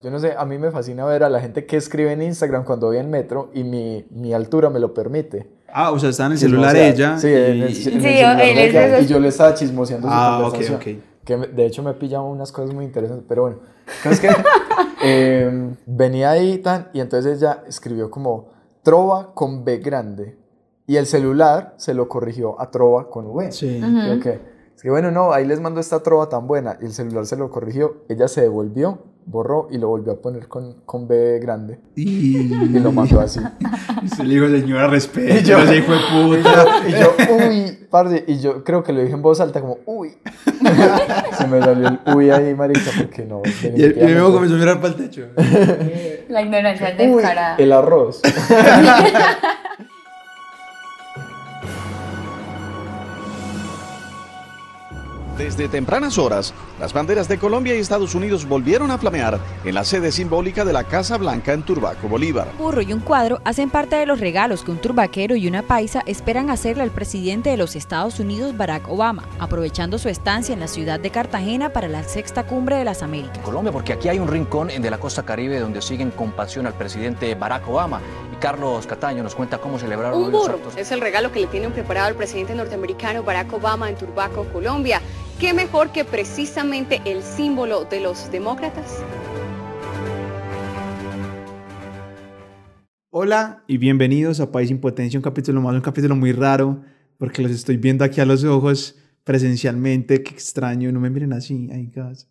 Yo no sé, a mí me fascina ver a la gente que escribe en Instagram cuando voy en metro y mi, mi altura me lo permite. Ah, o sea, está en el celular ella. Sí, y... en el, en el Sí, celular él es ella, y yo le estaba chismoseando su Ah, ok, conversación. ok. Que me- de hecho me pillado unas cosas muy interesantes, pero bueno. Es que eh, venía ahí tan, y entonces ella escribió como trova con B grande. Y el celular se lo corrigió a trova con V. Sí. Y yo, ¿qué? Es que bueno, no, ahí les mando esta trova tan buena. Y el celular se lo corrigió. Ella se devolvió, borró y lo volvió a poner con, con B grande. Y... Y lo mandó así. Y se le dijo, señora, respeto. Y yo- de Y puta. yo, y yo, uy, parce, y yo creo que lo dije en voz alta como, uy. Se me salió el uy ahí, marica, porque no. Y el, y el mismo comenzó a mirar para el techo. La ignorancia descarada. el arroz. Desde tempranas horas, las banderas de Colombia y Estados Unidos volvieron a flamear en la sede simbólica de la Casa Blanca en Turbaco, Bolívar. Un burro y un cuadro hacen parte de los regalos que un turbaquero y una paisa esperan hacerle al presidente de los Estados Unidos, Barack Obama, aprovechando su estancia en la ciudad de Cartagena para la sexta cumbre de las Américas. Colombia, porque aquí hay un rincón de la costa caribe donde siguen con pasión al presidente Barack Obama. Y Carlos Cataño nos cuenta cómo celebraron Un hoy los burro actos. es el regalo que le tienen preparado el presidente norteamericano Barack Obama en Turbaco, Colombia. ¿Qué mejor que precisamente el símbolo de los demócratas? Hola y bienvenidos a País Impotencia, un capítulo más, un capítulo muy raro, porque los estoy viendo aquí a los ojos presencialmente. Qué extraño, no me miren así. Ay, gas.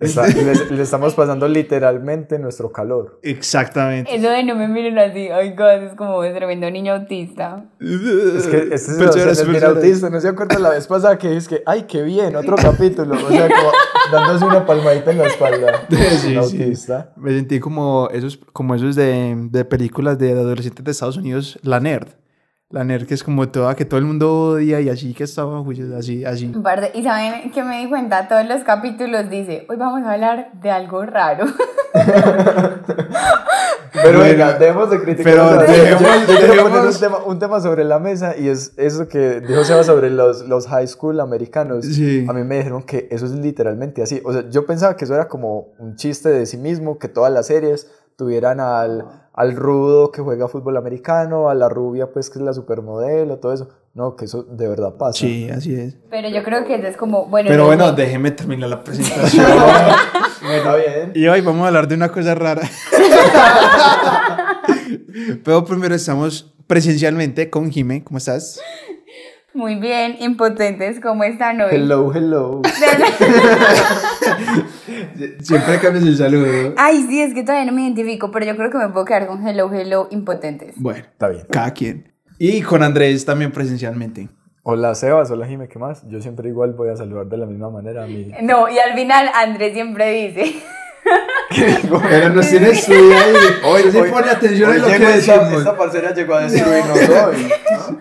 Está- le, le estamos pasando literalmente nuestro calor. Exactamente. Eso de no me miren así, ay God, es como un tremendo niño autista. Es que este es el personas. autista. ¿No se acuerdan la vez pasada que es que, ay, qué bien, otro capítulo? O sea, como dándose una palmadita en la espalda. Sí, Un sí. autista. Me sentí como esos, como esos de, de películas de adolescentes de Estados Unidos, La Nerd. La Nerd que es como toda, que todo el mundo odia y así que estaba juicios, así, así. Y saben que me di cuenta, todos los capítulos dice, hoy vamos a hablar de algo raro. Pero Bueno, venga, dejemos de criticar. pero yo quiero poner un tema, un tema sobre la mesa y es eso que dijo Seba sobre los, los high school americanos. Sí. A mí me dijeron que eso es literalmente así. O sea, yo pensaba que eso era como un chiste de sí mismo, que todas las series tuvieran al, al rudo que juega fútbol americano, a la rubia pues que es la supermodelo, todo eso. No, que eso de verdad pasa. Sí, así es. Pero yo creo que eso es como, bueno. Pero no bueno, déjeme terminar la presentación. Está bien. y hoy vamos a hablar de una cosa rara. Pero primero estamos presencialmente con Jime. ¿Cómo estás? Muy bien, impotentes, ¿cómo están hoy? Hello, hello. Siempre cambias el saludo. Ay, sí, es que todavía no me identifico, pero yo creo que me puedo quedar con hello, hello, impotentes. Bueno, Está bien. cada quien. Y con Andrés también presencialmente. Hola Sebas, hola Jime, ¿qué más? Yo siempre igual voy a saludar de la misma manera a mi... No, y al final Andrés siempre dice, Pero nos tiene estudiado. Oye, sí pone atención a Hoy lo que decimos. esta parcera llegó a destruirnos hoy.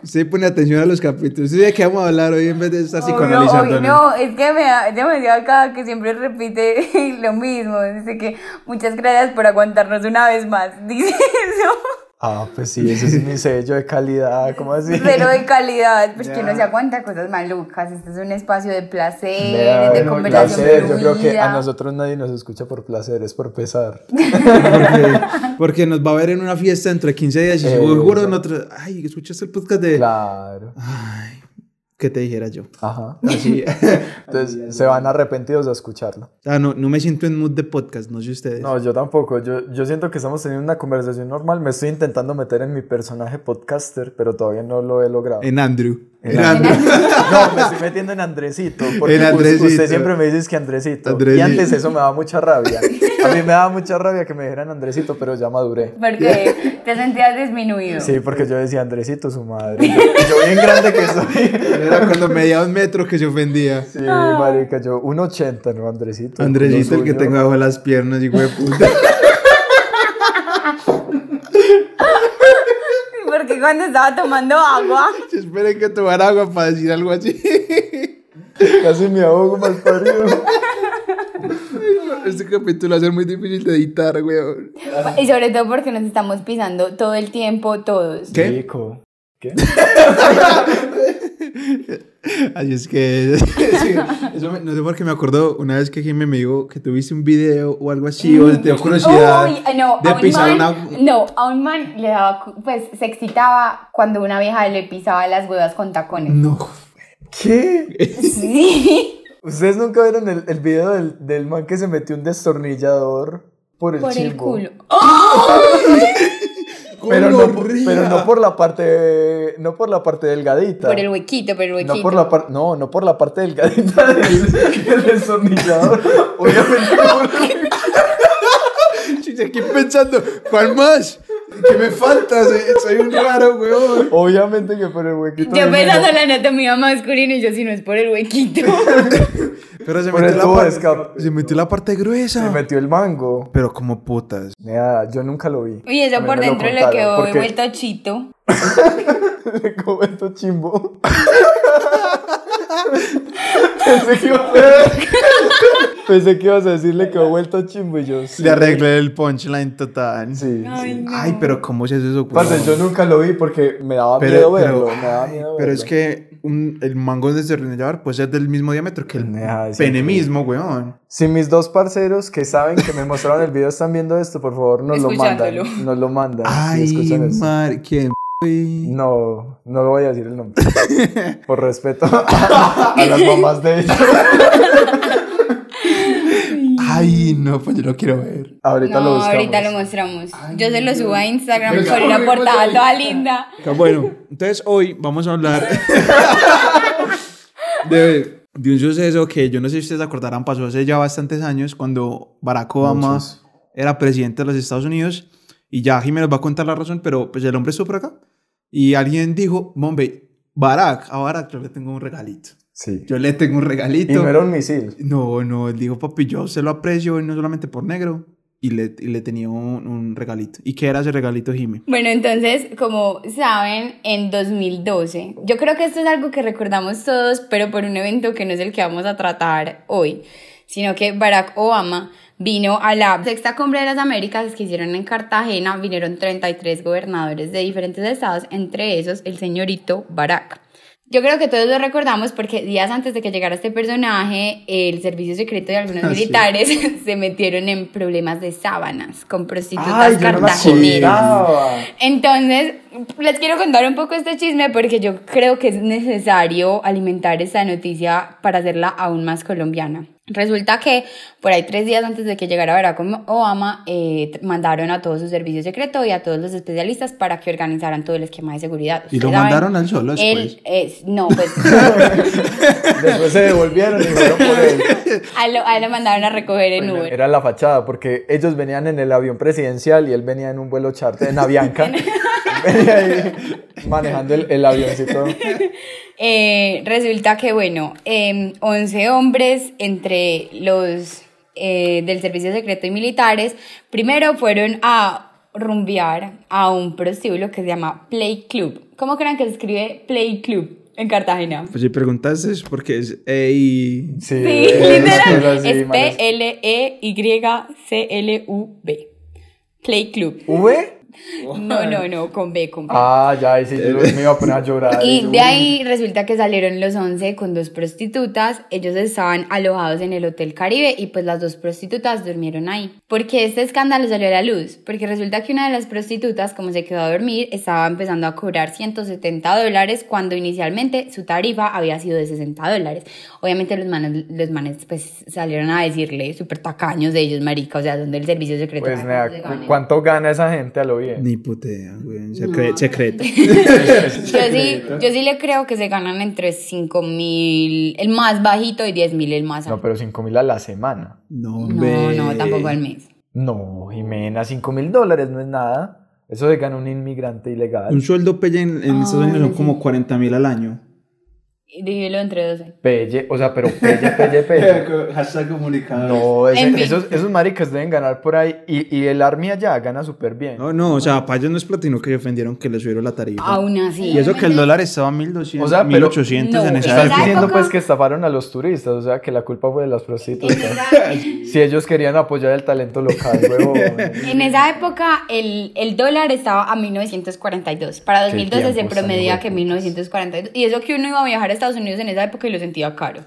Sí pone atención a los capítulos. Sí, ¿De qué vamos a hablar hoy en vez de estar "Obvio, psicoanalizando? obvio". no, es que me da demasiado acá que siempre repite lo mismo, dice que muchas gracias por aguantarnos una vez más, dice eso, Ah, pues sí, ese es mi sello de calidad, ¿cómo así? pero de calidad, pues que Ya. no se aguanta cosas malucas, este es un espacio de placer, de bueno, conversación placer, yo creo que a nosotros nadie nos escucha por placer, es por pesar. Porque, porque nos va a ver en una fiesta dentro de 15 días y Eh, seguro nosotros. Ay, ¿escuchaste el podcast de.? Claro. Ay, ¿qué te dijera yo? Ajá. Así. Entonces se van arrepentidos a escucharlo. ah, no, no me siento en mood de podcast, no sé ustedes. No, yo tampoco. Yo, yo siento que estamos teniendo una conversación normal. Me estoy intentando meter en mi personaje podcaster, pero todavía no lo he logrado. En Andrew. Andrew. No, me estoy metiendo en Andresito. Porque En us- Andresito. usted siempre me dices que Andresito. Y Andresito. antes eso me daba mucha rabia. A mí me daba mucha rabia que me dijeran Andresito, pero ya maduré. Porque te sentías disminuido. Sí, porque yo decía Andresito, su madre. Yo, yo bien grande que soy. Era cuando medía un metro que se ofendía. Sí, marica, yo 1.80, ¿no? Andresito. Andresito, el que tengo bajo las piernas, hijo de puta. Cuando estaba tomando agua, Esperen que tomar agua para decir algo así. Casi me ahogo mal parido. Este capítulo va a ser muy difícil de editar, weón. y sobre todo porque nos estamos pisando todo el tiempo todos. ¿Qué? ¿Qué? Así es que. sí, eso me- no sé por qué me acuerdo una vez que Jimmy me dijo que tuviste un video o algo así, o te dio curiosidad Uy, no, de a un pisar man, una. no, a un man le daba, pues se excitaba cuando una vieja le pisaba las huevas con tacones. No. ¿Qué? Sí, ¿Ustedes nunca vieron el, el video del, del man que se metió un destornillador por el por el culo. Pero no, por- Gonorrea. pero no por la parte no por la parte delgadita. Por el huequito, por el huequito. no por la parte no, no por la parte delgadita del, del destornillador. Obviamente por- Sí, aquí pensando, ¿cuál más? ¿Qué me falta? Soy, soy un raro, weón. obviamente que por el huequito. Yo pensando en la anatomía masculina y yo si no es por el huequito. Pero se metió, la parte, escape. se metió la parte gruesa. Se metió el mango. Pero como putas. Nada, yo nunca lo vi. Uy, eso por dentro le quedó porque vuelto chito. Le comento chimbo. Pensé que, iba a... Pensé que ibas a decirle que ha vuelto chimbo y yo. sí. Le arreglé el punchline total. Sí. Ay, sí. no. Ay, pero ¿cómo se hace eso? Parce, yo nunca lo vi porque me daba Pero, miedo pero, verlo. me daba ay, miedo pero es que un- el mango de destornillador puede ser del mismo diámetro que el pene mismo, weón. Si mis dos parceros que saben que me mostraron el video están viendo esto, por favor, nos lo mandan. Escuchándolo. Nos lo mandan. Ay, mar, ¿quién? Güey? No, no lo voy a decir el nombre. Por respeto a, a las mamás de ellos. Ay, no, pues yo lo quiero ver. Ahorita lo buscamos. ahorita lo mostramos. Yo se lo subo a Instagram Venga, con una portada toda linda. Bueno, entonces hoy vamos a hablar de, de un suceso que yo no sé si ustedes acordarán, pasó hace ya bastantes años cuando Barack Obama Muchos. era presidente de los Estados Unidos y ya Jiménez va a contar la razón, pero pues el hombre estuvo por acá y alguien dijo, bombe, Barack, a Barack yo le tengo un regalito. Sí. Yo le tengo un Y regalito. no era un misil. No, no, él dijo, papi, yo se lo aprecio y no solamente por negro. Y le, y le tenía un, un regalito. ¿Y qué era ese regalito, Jimmy? Bueno, entonces, como saben, en 2012, yo creo que esto es algo que recordamos todos, pero por un evento que no es el que vamos a tratar hoy, sino que Barack Obama vino a la sexta cumbre de las Américas que hicieron en Cartagena, vinieron 33 gobernadores de diferentes estados, entre esos el señorito Barack. Yo creo que todos lo recordamos porque días antes de que llegara este personaje, el servicio secreto y algunos Ah, sí. militares se metieron en problemas de sábanas con prostitutas Ay, no. Entonces, les quiero contar un poco este chisme porque yo creo que es necesario alimentar esta noticia para hacerla aún más colombiana. Resulta que por ahí tres días antes de que llegara Barack Obama, eh, mandaron a todo su servicio secreto y a todos los especialistas para que organizaran todo el esquema de seguridad. ¿Y lo mandaron al solo después? Él, es, no, pues Después se devolvieron y fueron por él. a él, lo- a él lo mandaron a recoger en Uber. Era la fachada, porque ellos venían en el avión presidencial y él venía en un vuelo charter, en Avianca. manejando el, el avioncito. Eh, resulta que, bueno, eh, 11 hombres entre los eh, del servicio secreto y militares, primero fueron a rumbear a un prostíbulo que se llama Play Club. ¿Cómo creen que se escribe Play Club en Cartagena? Pues si preguntaste es porque es EI. Sí, Sí, literal. es- P-L-E-Y-C-L-U-B. Play Club. ¿V? No, no, no, con B, con B. Ah, ya, sí, yo me iba a poner a llorar. Y yo, de ahí resulta que salieron los 11 con dos prostitutas. Ellos estaban alojados en el Hotel Caribe y pues las dos prostitutas durmieron ahí. ¿Por qué este escándalo salió a la luz? Porque resulta que una de las prostitutas, como se quedó a dormir, estaba empezando a cobrar 170 dólares cuando inicialmente su tarifa había sido de 60 dólares. Obviamente los manes, los manes pues salieron a decirle súper tacaños de ellos, marica, o sea, son del servicio secreto. Pues, nada. ¿cuánto gana esa gente a lo bien? Ni putea, güey. Secre- Secreto. Yo sí, yo sí le creo que se ganan entre 5 mil, el más bajito, y 10 mil el más No, alto. pero 5 mil a la semana. No, No, hombre. no, tampoco al mes. No, Jimena, 5 mil dólares no es nada. Eso se gana un inmigrante ilegal. Un sueldo pelle en, en Estados Ah, Unidos son como 40 mil al año. Dígelo entre 12. Pelle, o sea, pero pelle, pelle, pelle. Hashtag comunicado. No, ese- En fin. esos, esos maricas deben ganar por ahí. Y, y el Army allá gana súper bien. No, no, o sea, para ellos no es platino que defendieron que le subieron la tarifa. Aún así. y eso que el dólar estaba a 1200, O sea, pero- 1800 No, en en esa Estás esa época. diciendo pues que estafaron a los turistas, o sea que la culpa fue de las prostitutas. Si ellos querían apoyar el talento local, huevón. En esa época el, el dólar estaba a 1942. Para Qué 2012 se promedia que hueputas. 1942. Y eso que uno iba a viajar a Estados Unidos en esa época y lo sentía caro.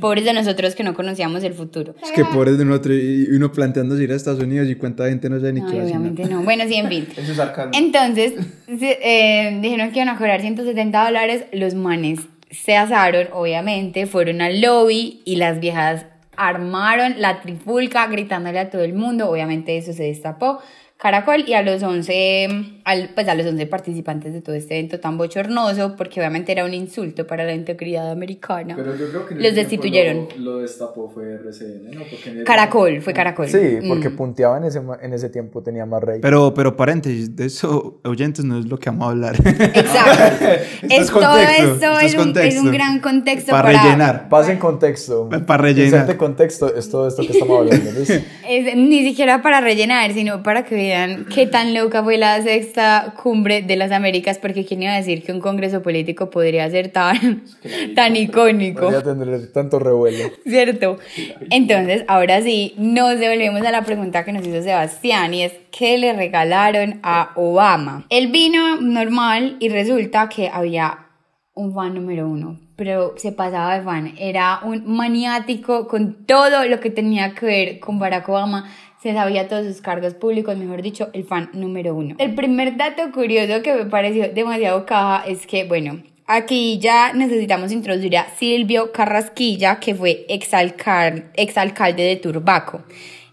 Pobres de nosotros que no conocíamos el futuro. Es que pobres de nosotros y uno planteándose ir a Estados Unidos y cuánta gente no sabe ni qué a hacer. obviamente no. Bueno, sí, en fin. Eso es. Entonces, eh, dijeron que iban a cobrar 170 dólares. Los manes se asaron, obviamente, fueron al lobby y las viejas armaron la trifulca gritándole a todo el mundo. Obviamente eso se destapó. Caracol y a los 11, al, pues a los 11 participantes de todo este evento tan bochornoso, porque obviamente era un insulto para la integridad americana. yo creo que Los destituyeron. Lo, destapó fue RCN, ¿no? Porque Caracol, fue Caracol. Sí, porque Mm. punteaba en ese, en ese tiempo, tenía más rey. Pero, pero paréntesis, de eso, oyentes, no es lo que vamos a hablar. Exacto. Esto es, todo esto es, un, es contexto. un gran contexto Para para, rellenar. Pasen contexto. Para rellenar. Inserte contexto es todo esto que estamos hablando. Es, ni siquiera para rellenar, sino para que vean qué tan loca fue la sexta cumbre de las Américas, porque quién iba a decir que un congreso político podría ser tan, tan icónico, Podría tener tanto revuelo. ¿cierto? Entonces, ahora sí, nos devolvemos a la pregunta que nos hizo Sebastián, y es, ¿qué le regalaron a Obama? El vino normal y resulta que había un fan número uno, pero se pasaba de fan. Era un maniático con todo lo que tenía que ver con Barack Obama. Se sabía todos sus cargos públicos, mejor dicho, el fan número uno. El primer dato curioso que me pareció demasiado caja es que, bueno, aquí ya necesitamos introducir a Silvio Carrasquilla, que fue exalcar- exalcalde de Turbaco.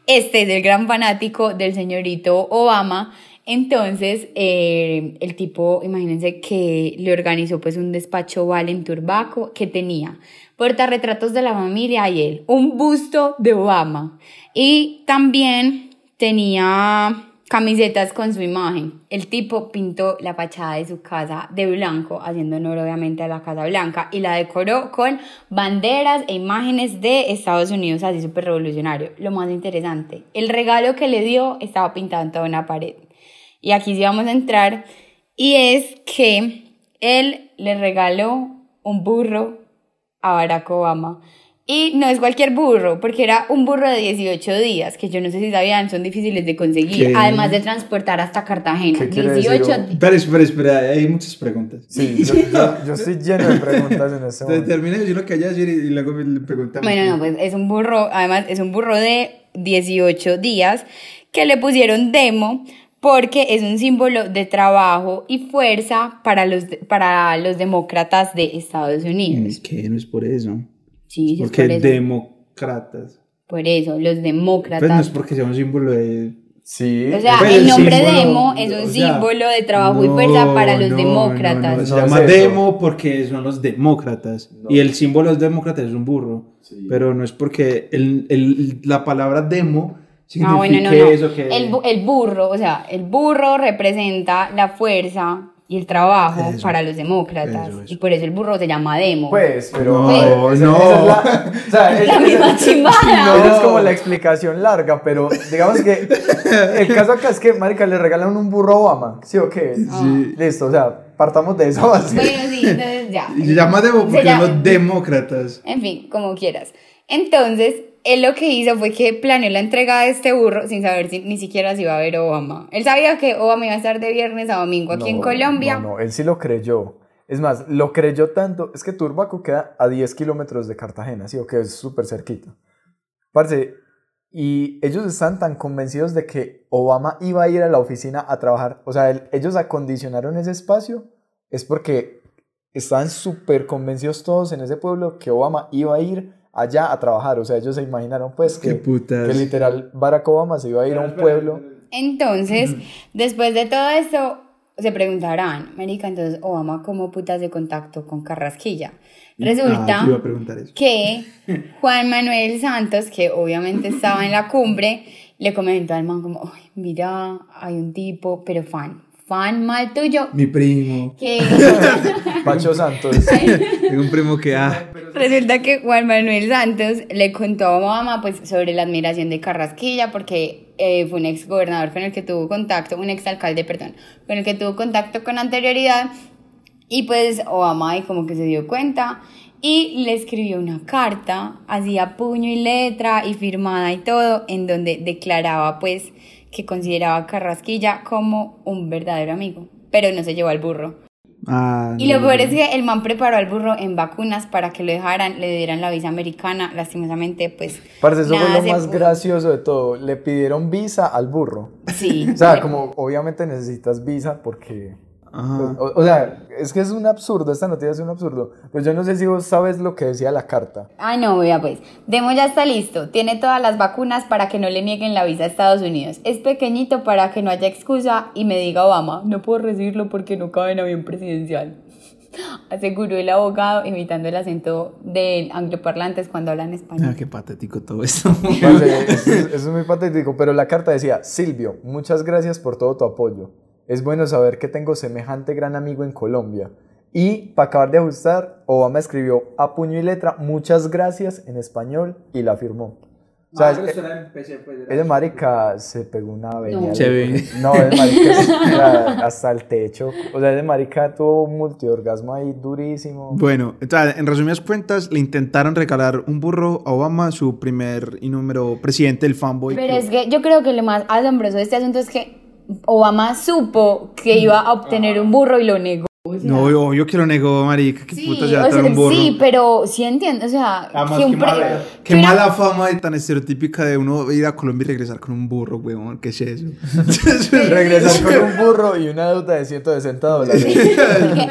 Este es el gran fanático del señorito Obama. Entonces, eh, el tipo, imagínense que le organizó pues un despacho Val en Turbaco que tenía portarretratos de la familia y él, un busto de Obama. Y también tenía camisetas con su imagen. El tipo pintó la fachada de su casa de blanco, haciendo honor obviamente a la Casa Blanca, y la decoró con banderas e imágenes de Estados Unidos, así súper revolucionario. Lo más interesante, el regalo que le dio estaba pintado en toda una pared. Y aquí sí vamos a entrar, y es que él le regaló un burro a Barack Obama. Y no es cualquier burro, porque era un burro de 18 días, que yo no sé si sabían, son difíciles de conseguir, ¿Qué? además de transportar hasta Cartagena. ¿Qué quiere 18 decir? Espera, espera, espera, hay muchas preguntas. Sí, yo, yo- yo estoy lleno de preguntas en este Entonces, momento. termina de decir lo que haya decir y, y luego le preguntamos. Bueno, no, pues es un burro, además es un burro de 18 días que le pusieron demo porque es un símbolo de trabajo y fuerza para los, para los demócratas de Estados Unidos. Es que no es por eso. Sí, sí, es Porque por eso. demócratas. Por eso, los demócratas. Pues no es porque sea un símbolo de. Sí. O sea, Pues el el nombre símbolo, demo es un o sea, símbolo de trabajo y fuerza para los no, demócratas. no, no, se es llama demo porque son los demócratas. Y el símbolo de los demócratas es un burro. Pero no es porque el, el- la palabra demo significa Ah, bueno, no, no. eso que. El, el burro, o sea, el burro representa la fuerza y el trabajo Eso. para los demócratas. Eso, eso. Y por eso el burro se llama demo. Pues, pero. No, no. es la, o sea, es- La misma chimada. esa es como la explicación larga, pero digamos que el caso acá es que, marica, le regalan un burro a Obama, ¿sí o qué? Sí. Listo, o sea, partamos de esa base. Bueno, sí, entonces ya. Y se llama demo Se porque llama- son los demócratas. En fin, como quieras. Entonces, él lo que hizo fue que planeó la entrega de este burro sin saber si, ni siquiera si iba a ver Obama. Él sabía que Obama iba a estar de viernes a domingo aquí en No, Colombia. No, no, él sí lo creyó. Es más, lo creyó tanto. Es que Turbaco queda a 10 kilómetros de Cartagena, ¿sí? O que es súper cerquita. Parce, y ellos están tan convencidos de que Obama iba a ir a la oficina a trabajar. O sea, el- ellos acondicionaron ese espacio. Es porque estaban súper convencidos todos en ese pueblo que Obama iba a ir allá a trabajar. O sea, ellos se imaginaron, pues, que, literal Barack Obama se iba a ir a un pueblo. Entonces, después de todo esto, se preguntarán, Marica, entonces Obama, ¿cómo putas de contacto con Carrasquilla? Resulta Ah, sí iba a preguntar eso. que Juan Manuel Santos, que obviamente estaba en la cumbre, le comentó al man como, "Ay, mira, hay un tipo, pero fan, fan mal tuyo, Mi primo. que... Pacho Santos. Tengo un primo que, ah, Resulta que Juan Manuel Santos le contó a Obama pues, sobre la admiración de Carrasquilla porque eh, fue un ex gobernador con el que tuvo contacto, un ex alcalde, perdón, con el que tuvo contacto con anterioridad y pues Obama ahí como que se dio cuenta y le escribió una carta, hacía puño y letra y firmada y todo, en donde declaraba pues que consideraba a Carrasquilla como un verdadero amigo, pero no se llevó al burro. Ah, Y lo no, peor no. es que el man preparó al burro en vacunas para que lo dejaran, le dieran la visa americana, lastimosamente pues... Parce, eso fue lo más pudo. gracioso de todo. Le pidieron visa al burro. Sí. O sea, como obviamente necesitas visa porque... Ajá. O, o sea, es que es un absurdo, esta noticia es un absurdo. Pero yo no sé si vos sabes lo que decía la carta. Ay, no, vea pues. Demo ya está listo. Tiene todas las vacunas para que no le nieguen la visa a Estados Unidos. Es pequeñito para que no haya excusa y me diga Obama, no puedo recibirlo porque no cabe en avión presidencial. Aseguró el abogado imitando el acento de angloparlantes cuando hablan español. Ah, qué patético todo esto. Parce, eso, es, eso es muy patético, pero la carta decía, Silvio, muchas gracias por todo tu apoyo. Es bueno saber que tengo semejante gran amigo en Colombia. Y para acabar de ajustar, Obama escribió a puño y letra, muchas gracias en español y la firmó. O sea, es- ese marica se pegó una veña. Se ve. No, ese marica hasta el techo. O sea, ese marica tuvo un multiorgasmo ahí durísimo. Bueno, entonces, en resumidas cuentas, le intentaron regalar un burro a Obama, su primer y número presidente del fanboy. Pero club. es que yo creo que lo más asombroso de este asunto es que Obama supo que iba a obtener un burro y lo negó. O sea, No, obvio que lo negó, marica. ¿Qué sí, puta se va a o sea, traer un burro? sí, pero sí entiendo, o sea, Además, que un qué mala, qué mala fama y tan estereotípica de uno ir a Colombia y regresar con un burro, weón. ¿Qué es eso? Regresar con un burro y una deuda de 160 dólares.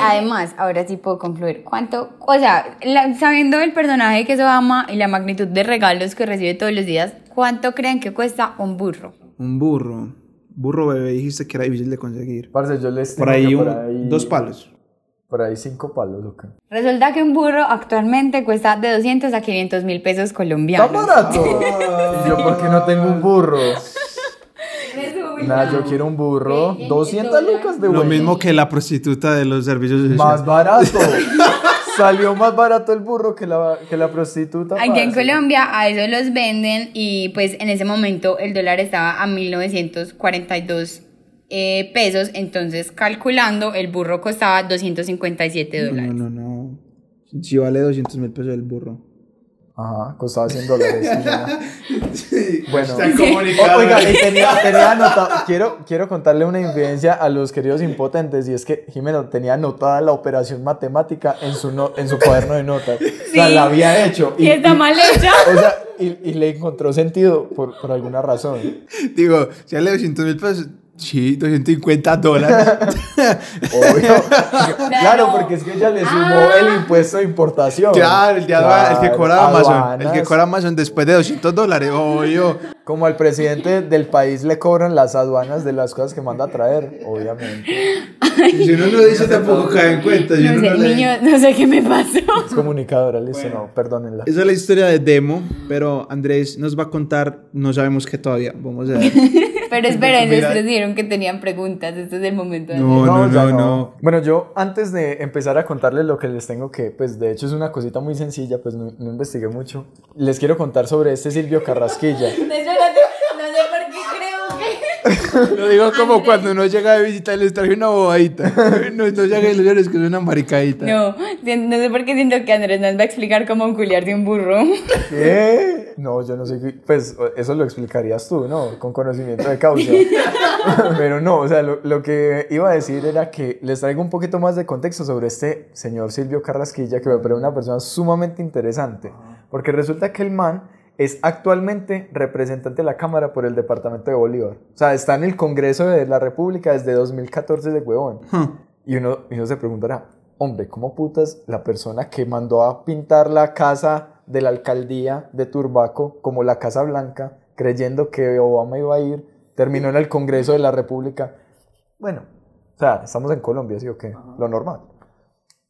Además, ahora sí puedo concluir. ¿Cuánto? O sea, la- sabiendo el personaje que es Obama y la magnitud de regalos que recibe todos los días, ¿cuánto creen que cuesta un burro? un burro. Burro bebé, dijiste que era difícil de conseguir. Parce, yo les Por ahí, un- dos palos. Por ahí cinco palos, ok. Resulta que un burro actualmente cuesta de 200 a 500 mil pesos ¡Está colombianos. barato! ¿Y yo por qué no tengo un burro? Nada, yo quiero un burro. 200 lucas de Lo bueno. mismo que la prostituta de los servicios sociales. Más barato. Salió más barato el burro que la, que la prostituta. Aquí en. Colombia a eso los venden y pues en ese momento el dólar estaba a 1942 eh, pesos, entonces calculando el burro costaba 257 No, dólares. no, no, no. Si vale 200 mil pesos el burro. Ajá, costaba 100 dólares. sí, ya. Bueno. O- Oiga, y tenía, tenía anotado, quiero, quiero contarle una infidencia a los queridos impotentes, y es que Jimeno tenía anotada la operación matemática en su, no- en su cuaderno de notas. O sea, Sí. la había hecho. Y está mal hecha. O sea, y, y le encontró sentido por, por alguna razón. Digo, si vale 200 mil pesos, sí, 250 dólares. Obvio. Claro, porque es que ella le sumó el impuesto de importación. claro, el, de el que cobra Amazon. El que cobra Amazon después de 200 dólares, obvio. Como al presidente del país le cobran las aduanas de las cosas que manda a traer, obviamente. Si uno lo dice, tampoco cae en cuenta. Si No sé, no niño, no sé qué me pasó. Es comunicadora, listo, no, perdónenla. Esa es la historia de Demo, pero Andrés nos va a contar, no sabemos qué todavía. Vamos a ver. Pero esperen, ustedes dijeron que tenían preguntas. Este es el momento. de No, no, no, no. Bueno, yo antes de empezar a contarles lo que les tengo que, pues de hecho es una cosita muy sencilla, pues no, no investigué mucho. Les quiero contar sobre este Silvio Carrasquilla. Espérate, no sé por qué creo que. Lo digo como cuando uno llega de visita y les traje una bobadita. No, no llega y les que es una maricadita. No, no sé por qué siento que Andrés nos va a explicar cómo culiar de un burro. ¿Qué? No, yo no sé, qué- pues eso lo explicarías tú, ¿no? Con conocimiento de causa. Pero no, o sea, lo, lo que iba a decir era que les traigo un poquito más de contexto sobre este señor Silvio Carrasquilla, que me parece una persona sumamente interesante, porque resulta que el man es actualmente representante de la Cámara por el departamento de Bolívar. O sea, está en el Congreso de la República desde 2014 de huevón. Y uno, y uno se preguntará, hombre, ¿cómo putas la persona que mandó a pintar la casa de la alcaldía de Turbaco como la Casa Blanca, creyendo que Obama iba a ir, terminó en el Congreso de la República? Bueno, o sea, estamos en Colombia, ¿sí o qué? Lo normal.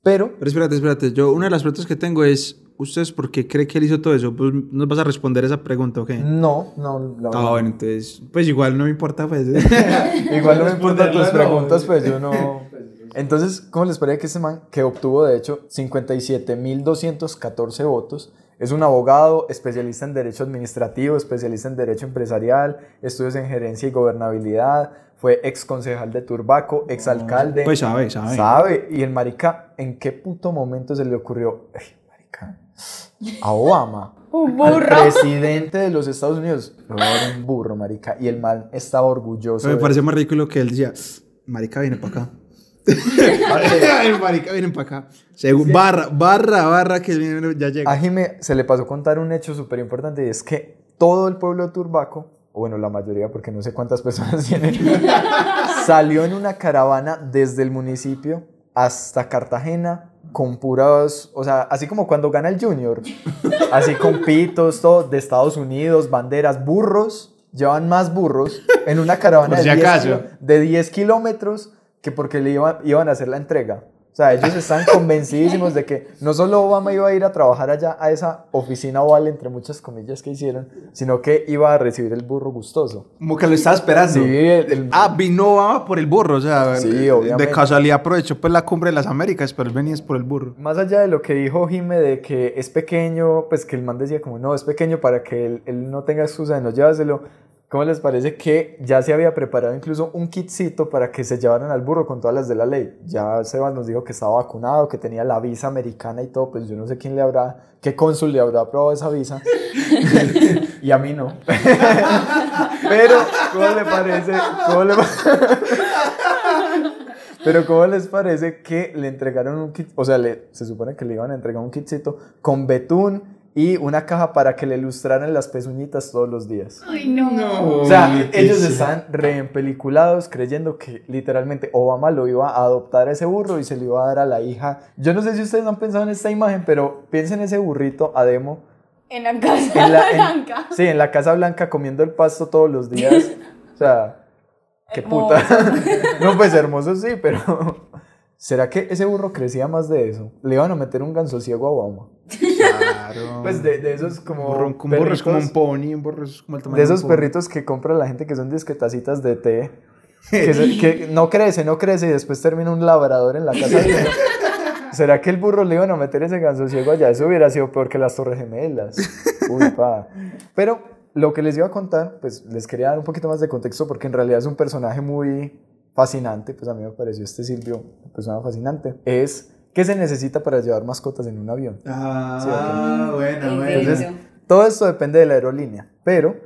Pero, Pero espérate, espérate. Yo, una de las preguntas que tengo es, ¿ustedes por qué cree que él hizo todo eso? Pues nos vas a responder esa pregunta, ¿ok? no, no, la Ah, verdad. bueno, entonces, pues igual no me importa, pues. Igual no me importan tus preguntas, pues yo no... Entonces, ¿cómo les parece que ese man, que obtuvo de hecho 57.214 votos, es un abogado, especialista en derecho administrativo, especialista en derecho empresarial, estudios en gerencia y gobernabilidad, fue ex concejal de Turbaco, ex alcalde. Pues sabe, sabe. Sabe. Y el marica, ¿en qué puto momento se le ocurrió? "Ey, marica, a Obama. Un al burro. presidente de los Estados Unidos. Un burro, marica. Y el man estaba orgulloso. Me de- parece más ridículo que él decía, marica, viene para acá. El marica, vienen para acá. Según, barra, barra, barra, que viene- ya llega. A Jime se le pasó contar un hecho súper importante y es que todo el pueblo de Turbaco, o bueno, la mayoría, porque no sé cuántas personas tienen, salió en una caravana desde el municipio hasta Cartagena con puras, o sea, así como cuando gana el Junior, así con pitos, todo, de Estados Unidos, banderas, burros, llevan más burros en una caravana si de, 10 acaso. kilo- de 10 kilómetros que porque le iban a hacer la entrega. O sea, ellos están convencidísimos de que no solo Obama iba a ir a trabajar allá a esa oficina oval, entre muchas comillas que hicieron, sino que iba a recibir el burro gustoso. Como que lo estaba esperando. Sí, el- el- Ah, vino Obama por el burro, o sea, Sí, de casualidad aprovechó pues la cumbre de las Américas, pero él venía por el burro. Más allá de lo que dijo Jime de que es pequeño, pues que el man decía como no, es pequeño para que él, él no tenga excusa de no llevárselo. ¿Cómo les parece que ya se había preparado incluso un kitcito para que se llevaran al burro con todas las de la ley? Ya Sebas nos dijo que estaba vacunado, que tenía la visa americana y todo, pues yo no sé quién le habrá, qué cónsul le habrá aprobado esa visa. y a mí no. Pero, ¿cómo le parece? ¿Cómo le Pero ¿cómo les parece que le entregaron un kit? O sea, se supone que le iban a entregar un kitcito con betún y una caja para que le ilustraran las pezuñitas todos los días. Ay, no. O sea, ellos están reempeliculados creyendo que literalmente Obama lo iba a adoptar a ese burro y se lo iba a dar a la hija. Yo no sé si ustedes han pensado en esta imagen, pero piensen ese burrito a demo. En la casa En la, en- blanca. sí, en la Casa Blanca comiendo el pasto todos los días. O sea, qué puta. no, pues hermoso sí, pero ¿será que ese burro crecía más de eso? Le iban a meter un ganso ciego a Obama. Claro. Pues de, de esos como un burro, un burro es como un pony, un burro es como el tamaño de esos perritos que compra la gente que son disquetacitas de té. Que, se- que no crece, no crece y después termina un labrador en la casa de uno. ¿Será que el burro le iban a meter ese ganso ciego allá? Eso hubiera sido peor que las Torres Gemelas. Uy, pa. Pero lo que les iba a contar, pues les quería dar un poquito más de contexto porque en realidad es un personaje muy fascinante. Pues a mí me pareció este Silvio una persona fascinante. Es ¿qué se necesita para llevar mascotas en un avión? Ah, bueno, ¿En bueno. Entonces, todo esto depende de la aerolínea, pero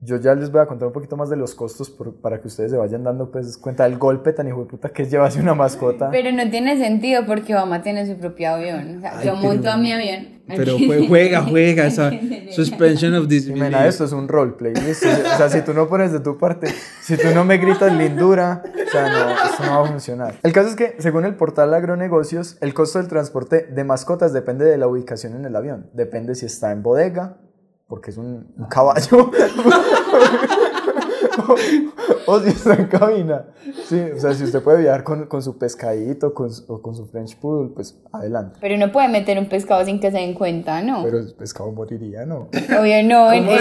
yo ya les voy a contar un poquito más de los costos por- para que ustedes se vayan dando pues, cuenta del golpe tan hijo de puta que es llevarse una mascota. Pero no tiene sentido porque Obama tiene su propio avión. O sea, Ay, yo pero- monto a mi avión. Pero jue- juega, juega esa suspension of disbelief. Jimena, esto es un roleplay, ¿listo? O sea, si tú no pones de tu parte, si tú no me gritas lindura, o sea, no, esto no va a funcionar. El caso es que, según el portal Agronegocios, el costo del transporte de mascotas depende de la ubicación en el avión. Depende si está en bodega, porque es un, un caballo, o, o si está en cabina. Sí, o sea, si usted puede viajar con, con su pescadito con o con su French Poodle, pues adelante. Pero uno puede meter un pescado sin que se den cuenta, ¿no? Pero el pescado moriría, ¿no? Obvio, no, en, en-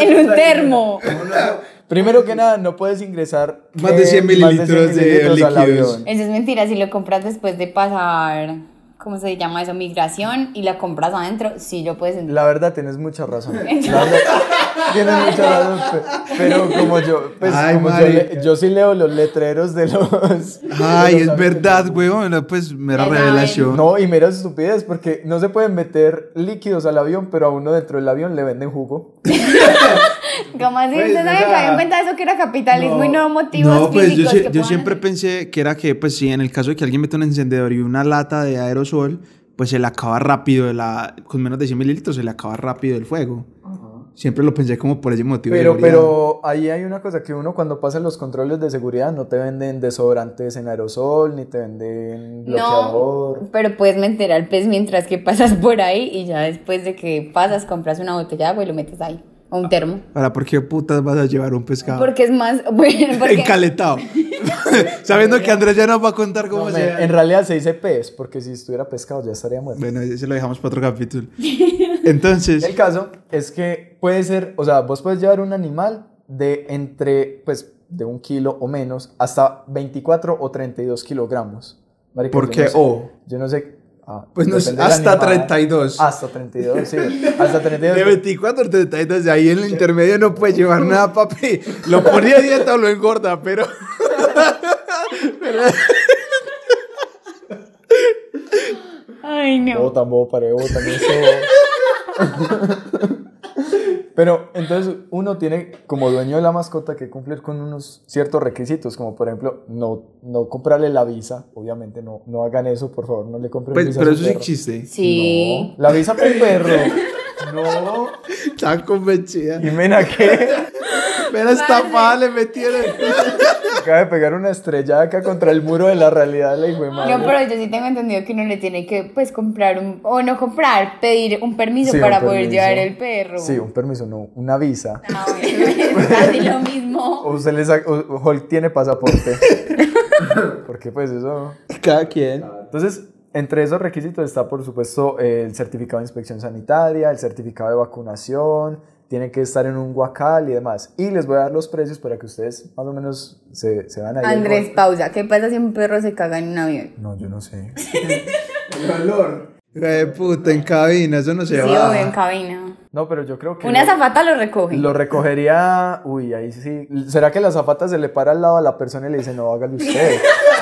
en un termo. Primero que nada, no puedes ingresar Más de 100 mililitros de mililitros al líquidos. avión. Eso es mentira, si lo compras después de pasar, ¿cómo se llama eso? Migración y la compras adentro, sí lo puedes entrar. La verdad, tienes mucha razón. La verdad, tienes mucha razón. pe- Pero como yo, pues, Ay, como yo, le- yo sí leo los letreros de los. Ay, de es verdad, weón. Pues mera revelación. No, y mira su estupidez, porque no se pueden meter líquidos al avión, pero a uno dentro del avión le venden jugo. ¿Cómo así? Pues, ¿Usted no o había de eso que era capitalismo y no motivos No, pues yo, físicos sie- que yo siempre hacer? pensé que era que, pues sí, en el caso de que alguien meta un encendedor y una lata de aerosol, pues se le acaba rápido, de la, con menos de 100 mililitros, se le acaba rápido el fuego. Siempre lo pensé como por ese motivo. Pero, pero ahí hay una cosa que uno cuando pasa los controles de seguridad no te venden desodorantes en aerosol, ni te venden bloqueador. No, pero puedes meter al pez mientras que pasas por ahí y ya después de que pasas compras una botella de agua y lo metes ahí. O un termo. Ahora, ¿por qué putas vas a llevar un pescado? Porque es más, bueno, porque Encaletado. Sabiendo que Andrés ya nos va a contar cómo No, se... me- en realidad se dice pez, porque si estuviera pescado ya estaría muerto. Bueno, ese lo dejamos para otro capítulo. Entonces, El caso es que puede ser, o sea, vos puedes llevar un animal de entre, pues de un kilo o menos, hasta 24 o 32 kilogramos. Marica, ¿Por yo qué no sé- o? Yo no sé. Ah, Pues no, hasta animada. 32. Hasta 32, sí. Hasta 32. De 24 a 32, de ahí en el intermedio no puede llevar nada, papi. Lo pone a dieta o lo engorda, pero. pero- Ay, no. Botan, botan, botan eso. Pero entonces uno tiene como dueño de la mascota que cumplir con unos ciertos requisitos, como por ejemplo no, no comprarle la visa, obviamente no, no hagan eso, por favor, no le compren Pues, visa pero a su eso sí perro. existe. Sí. No, la visa para un perro. No. Está convencida. ¿Y mena qué? Pero estafada le metieron. Acaba de pegar una estrellada acá contra el muro de la realidad, la hijo de madre. No, pero yo sí tengo entendido que uno le tiene que, pues, comprar un, o no comprar, pedir un permiso Sí, un para poder permiso. llevar el perro. Sí, un permiso, no, una visa. Ah, bueno, es casi lo mismo. O usted le saca, o- o Hulk tiene pasaporte. Porque pues eso... Cada quien. Entonces, entre esos requisitos está, por supuesto, el certificado de inspección sanitaria, el certificado de vacunación, tiene que estar en un guacal y demás. Y les voy a dar los precios para que ustedes más o menos se, se van a Andrés, pausa. ¿Qué pasa si un perro se caga en un avión? No, yo no sé. El valor. Eh, puta, en cabina, eso no se Sí, va. obvio, en cabina. No, pero yo creo que... Una zafata lo recoge. Lo recogería... Uy, ahí sí. ¿Será que la zapata se le para al lado a la persona y le dice, no, hágale usted?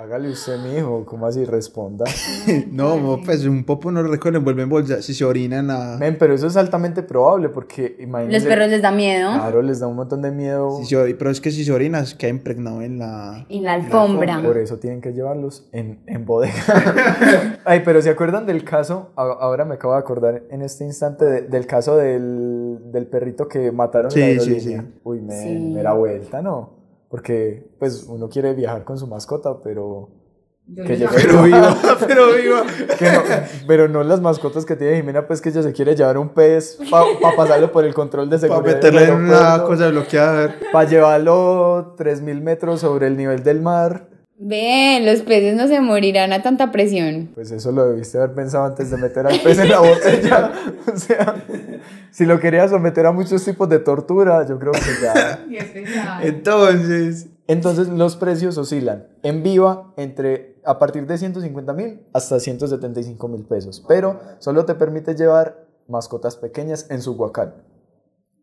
hágale usted, mijo. ¿Cómo así? Responda. No, pues un popo no recoge, lo envuelve en bolsa. Si se orinan a. Men, pero eso es altamente probable porque imagínense... Los perros les da miedo. Claro, les da un montón de miedo. si se ori- pero es que si se orinas, queda impregnado en la. Y la alfombra. Por eso tienen que llevarlos en, en bodega. Ay, pero ¿se acuerdan del caso? Ahora me acabo de acordar en este instante de- del caso del, del perrito que mataron Sí, en la sí, sí. Uy, me, Sí. me da vuelta, ¿no? Porque, pues, uno quiere viajar con su mascota, pero... Que llegue- Pero viva, pero viva. que no- pero no las mascotas que tiene Jimena, pues que ella se quiere llevar un pez para pasarlo por el control de Para seguridad. meterle en una cosa bloqueada. Para llevarlo 3.000 metros sobre el nivel del mar. Ve, los peces no se morirán a tanta presión. Pues eso lo debiste haber pensado antes de meter al pez en la botella. O sea, si lo querías someter a muchos tipos de tortura, yo creo que ya. Entonces. Entonces los precios oscilan en viva entre a partir de 150 mil hasta 175 mil pesos, pero solo te permite llevar mascotas pequeñas en su guacal.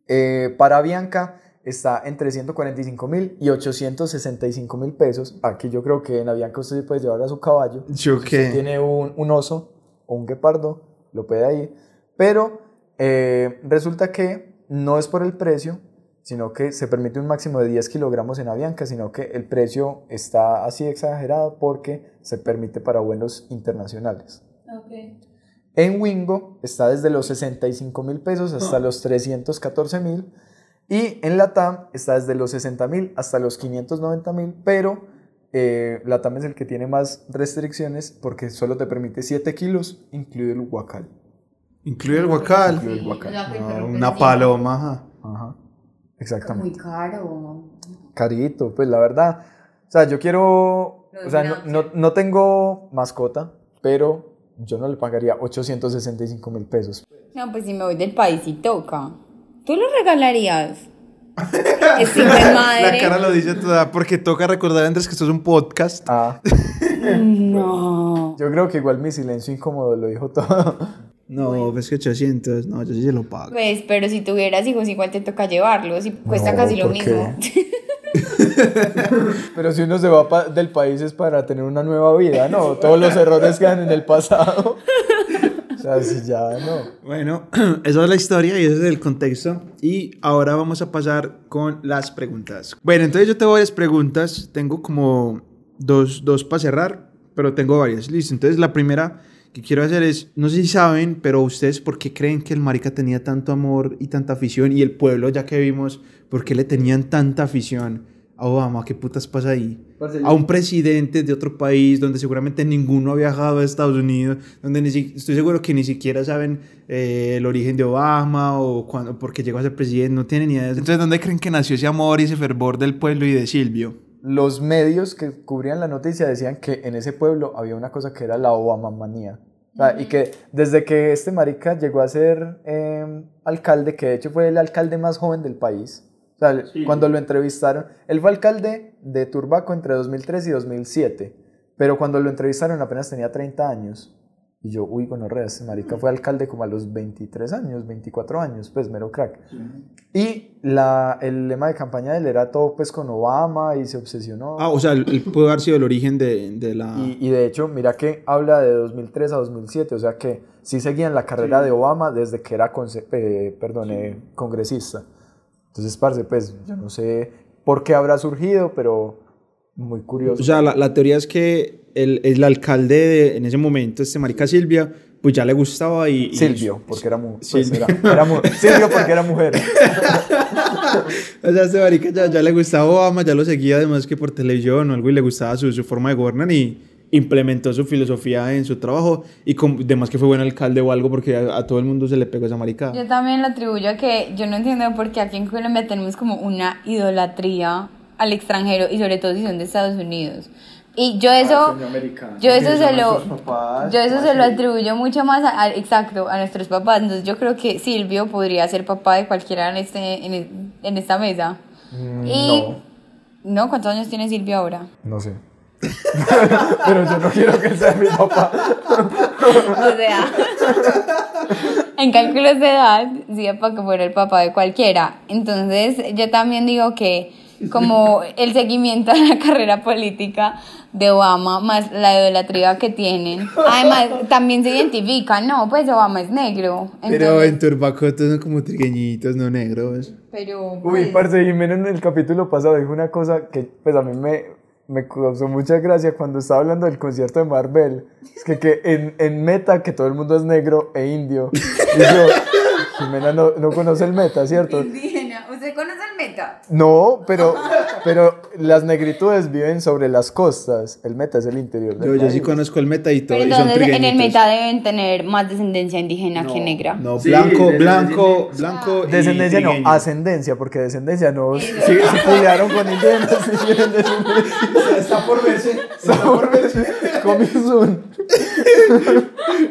Eh, para Bianca está entre 145 mil y 865 mil pesos. Aquí yo creo que en Avianca usted puede llevar a su caballo. ¿Yo Si usted tiene un, un oso o un guepardo, lo puede ir. Pero eh, resulta que no es por el precio, sino que se permite un máximo de 10 kilogramos en Avianca, sino que el precio está así exagerado porque se permite para vuelos internacionales. En Wingo está desde los 65 mil pesos hasta los 314 mil. Y en Latam está desde los 60 mil hasta los 590 mil, pero eh, Latam es el que tiene más restricciones porque solo te permite 7 kilos, incluido el guacal. Incluye el guacal. Incluye el guacal. No, una paloma, ajá. Ajá. Exactamente. caro. Carito, pues la verdad. O sea, yo quiero. O sea, no, no, no tengo mascota, pero yo no le pagaría 865 mil pesos. No, pues si me voy del país y toca. ¿Tú lo regalarías? es de madre. La cara lo dice toda, porque toca recordar, Andrés, que esto es un podcast. Ah, No. yo creo que igual mi silencio incómodo lo dijo todo. No, ves que 800, no, yo sí se lo pago. Pues, pero si tuvieras hijos, igual te toca llevarlos y cuesta No, casi lo ¿por mismo. Pero si uno se va pa- del país es para tener una nueva vida, ¿no? Todos los errores quedan en el pasado. Sea, si ya no. Bueno, esa es la historia y ese es el contexto. Y ahora vamos a pasar con las preguntas. Bueno, entonces yo tengo varias preguntas. Tengo como dos, dos para cerrar, pero tengo varias. Listo. Entonces la primera que quiero hacer es, no sé si saben, pero ustedes, ¿por qué creen que el marica tenía tanto amor y tanta afición? Y el pueblo, ya que vimos, ¿por qué le tenían tanta afición Obama? ¿Qué putas pasa ahí? a un presidente de otro país donde seguramente ninguno ha viajado a Estados Unidos, donde ni si- estoy seguro que ni siquiera saben eh, el origen de Obama o cuándo, por qué llegó a ser presidente, no tienen ni idea. de eso. Entonces, ¿dónde creen que nació ese amor y ese fervor del pueblo y de Silvio? Los medios que cubrían la noticia decían que en ese pueblo había una cosa que era la Obama manía. O sea, Y que desde que este marica llegó a ser eh, alcalde, que de hecho fue el alcalde más joven del país, O sea, cuando lo entrevistaron, él fue alcalde de Turbaco entre 2003 y 2007, pero cuando lo entrevistaron apenas tenía 30 años. Y yo, uy, bueno, ese marica fue alcalde como a los 23 años, 24 años, pues mero crack. Y la, el lema de campaña de él era todo pues con Obama y se obsesionó. Ah, o sea, él pudo haber sido el origen de, de la... Y, y, de hecho, mira que habla de 2003 a 2007, o sea que sí seguían la carrera de Obama desde que era eh, perdón, eh, congresista. Entonces, parce, pues yo no sé por qué habrá surgido, pero muy curioso. O sea, la, la teoría es que el, el alcalde de, en ese momento, este marica Silvia, pues ya le gustaba y... Silvio, porque era, mu pues era, era mu Silvio porque era mujer. o sea, este marica ya, ya, le gustaba Obama, ya lo seguía además que por televisión o algo y le gustaba su, su forma de gobernar y implementó su filosofía en su trabajo y con, además que fue buen alcalde o algo porque a, a, todo el mundo se le pegó esa marica. Yo también lo atribuyo a que yo no entiendo por qué aquí en Colombia tenemos como una idolatría al extranjero y sobre todo si son de Estados Unidos. Y yo eso, yo eso se lo, yo eso se lo atribuyo mucho más a, exacto, a nuestros papás. Entonces yo creo que Silvio podría ser papá de cualquiera en este, en, en esta mesa. Mm, y, no. no. ¿Cuántos años tiene Silvio ahora? No sé. Pero yo no quiero que sea mi papá. o sea, en cálculos de edad, sí, para que fuera el papá de cualquiera. Entonces yo también digo que como el seguimiento a la carrera política de Obama, más la idolatría que tienen. Además, también se identifican, no, pues Obama es negro. Entonces... Pero en Turbaco todos son como trigueñitos, no negros. Pero, Uy, pues... parce, Jimena en el capítulo pasado dijo una cosa que pues a mí me, me causó mucha gracia cuando estaba hablando del concierto de Marvel. Es que, que en, en meta que todo el mundo es negro e indio. Y yo, Jimena no, no conoce el meta, ¿cierto? Indígena, ¿usted conoce el meta? No, pero, pero las negritudes viven sobre las costas. El meta es el interior del Yo, yo sí conozco el meta y todo. Pero y son entonces en el meta deben tener más descendencia indígena que negra. No, Sí, blanco, blanco, blanco. y Descendencia no, ascendencia, porque descendencia no. Si, si pelearon con indígenas, si tienen descendencia. Está por verse.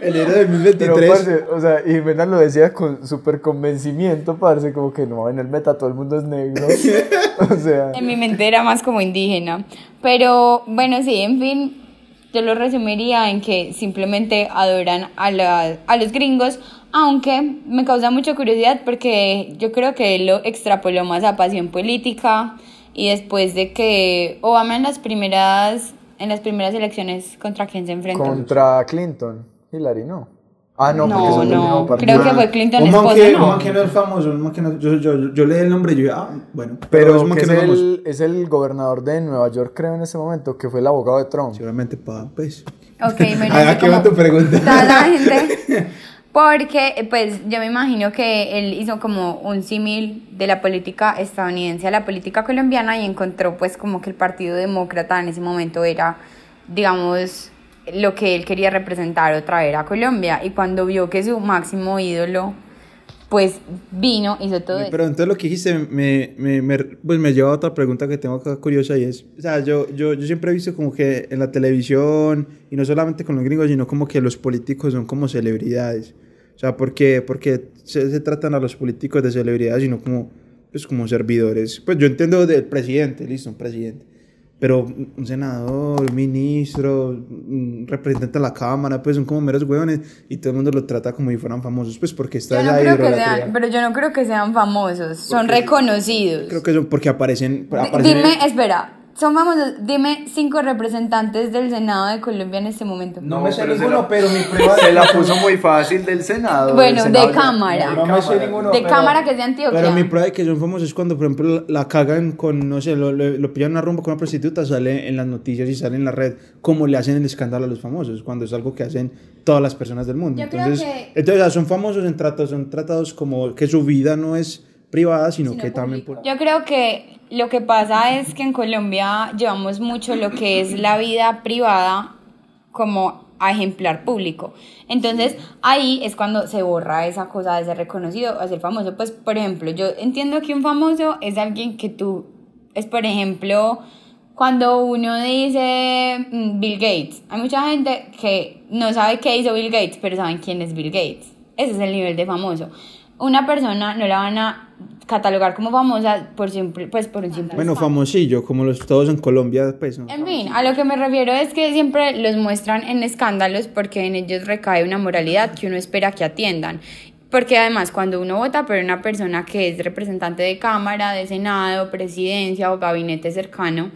El héroe de Pero, 2023. parce, o sea, y Jimena lo decía con súper convencimiento, parce, como que no, en el meta todo el mundo es negro. o sea, En mi mente era más como indígena. Pero bueno, sí, en fin, yo lo resumiría en que simplemente adoran a, la- a los gringos, aunque me causa mucha curiosidad porque yo creo que él lo extrapoló más a pasión política y después de que Obama en las primeras, en las primeras elecciones, ¿contra quién se enfrentó? contra Clinton. Hillary, no. Ah, no, porque No, del no, partido. creo que fue Clinton un esposo, que, ¿no? un man que no es famoso, un man que no, yo, yo, yo leí el nombre y yo, ah, bueno. Pero es un man que es, no es famoso. el, es el gobernador de Nueva York, creo, en ese momento, que fue el abogado de Trump. Seguramente para, pues. Ok, bueno, Ah, así ¿qué va tu pregunta? Toda la gente. Porque, pues, yo me imagino que él hizo como un símil de la política estadounidense a la política colombiana y encontró, pues, como que el Partido Demócrata en ese momento era, digamos, lo que él quería representar o traer a Colombia. Y cuando vio que su máximo ídolo, pues, vino, hizo todo eso. Pero entonces lo que dijiste me, me, me- pues me lleva a otra pregunta que tengo acá curiosa y es, o sea, yo, yo, yo siempre he visto como que en la televisión, y no solamente con los gringos, sino como que los políticos son como celebridades. O sea, porque, porque se, se tratan a los políticos de celebridades, sino como, pues como servidores. Pues yo entiendo del presidente, listo, un presidente. Pero un senador, un ministro, un representante de la Cámara, pues son como meros hueones y todo el mundo lo trata como si fueran famosos, pues porque está no la sean, pero yo no creo que sean famosos, son reconocidos. Creo que son porque aparecen. Aparecen Dime, espera, son famosos, dime cinco representantes del Senado de Colombia en este momento. No me sé ninguno, pero mi prueba Se la puso muy fácil del Senado. Bueno, del de cámara. No me sé ninguno. de pero- cámara que es de Antioquia. Pero mi prueba de que son famosos es cuando, por ejemplo, la, cagan con, no sé, lo, lo, lo pillan una rumba con una prostituta, sale en las noticias y sale en la red, como le hacen el escándalo a los famosos, cuando es algo que hacen todas las personas del mundo. Yo creo entonces, que- entonces, o sea, son famosos en tratos, son tratados como que su vida no es privada, sino, Sino que también... por- Yo creo que lo que pasa es que en Colombia llevamos mucho lo que es la vida privada como a ejemplar público. Entonces ahí es cuando se borra esa cosa de ser reconocido o ser famoso. Pues por ejemplo, yo entiendo que un famoso es alguien que tú, es por ejemplo, cuando uno dice mm, Bill Gates, hay mucha gente que no sabe qué hizo Bill Gates, pero saben quién es Bill Gates. Ese es el nivel de famoso. Una persona no la van a catalogar como famosa por siempre, pues por un simple Bueno, famosillo, como los todos en Colombia, pues, ¿no? En fin, a lo que me refiero es que siempre los muestran en escándalos porque en ellos recae una moralidad que uno espera que atiendan. Porque además cuando uno vota por una persona que es representante de Cámara, de Senado, presidencia o gabinete cercano,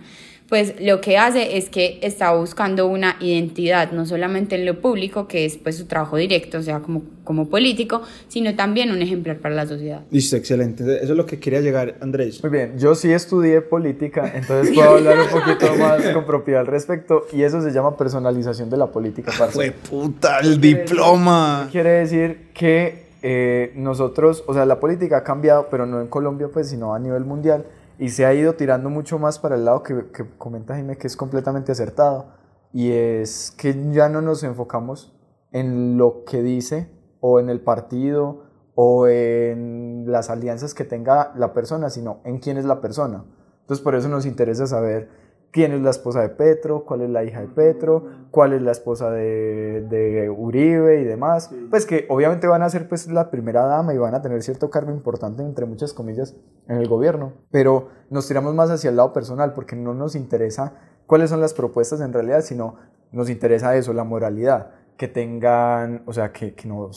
pues lo que hace es que está buscando una identidad, no solamente en lo público, que es pues su trabajo directo, o sea, como, como político, sino también un ejemplar para la sociedad. Listo, excelente. Eso es lo que quería llegar, Andrés. Muy bien, yo sí estudié política, entonces puedo hablar un poquito más con propiedad al respecto y eso se llama personalización de la política. Fue puta, el diploma. Quiere decir que eh, nosotros, o sea, la política ha cambiado, pero no en Colombia, pues, sino a nivel mundial, y se ha ido tirando mucho más para el lado que, que comenta Jaime, que es completamente acertado, y es que ya no nos enfocamos en lo que dice, o en el partido, o en las alianzas que tenga la persona, sino en quién es la persona. Entonces, por eso nos interesa saber quién es la esposa de Petro, cuál es la hija de Petro, cuál es la esposa de, de Uribe y demás. Pues que obviamente van a ser pues la primera dama y van a tener cierto cargo importante, entre muchas comillas, en el gobierno. Pero nos tiramos más hacia el lado personal porque no nos interesa cuáles son las propuestas en realidad, sino nos interesa eso, la moralidad que tengan, o sea, que, que no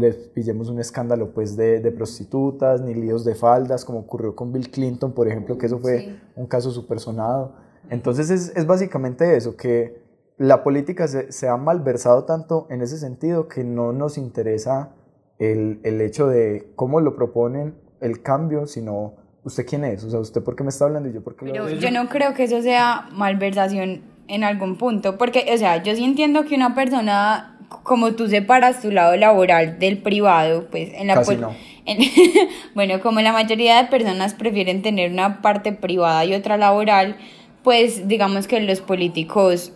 les pillemos un escándalo pues de, de, prostitutas, ni líos de faldas, como ocurrió con Bill Clinton, por ejemplo, que eso fue Sí. un caso súper sonado. Entonces es, es básicamente eso, que la política se, se ha malversado tanto en ese sentido que no nos interesa el, el hecho de cómo lo proponen el cambio, sino usted quién es, o sea, usted por qué me está hablando y yo por qué lo Pero hago. yo no creo que eso sea malversación en algún punto, porque, o sea, yo sí entiendo que una persona, como tú separas tu lado laboral del privado, pues en la... Casi no. en- bueno, como la mayoría de personas prefieren tener una parte privada y otra laboral, pues digamos que los políticos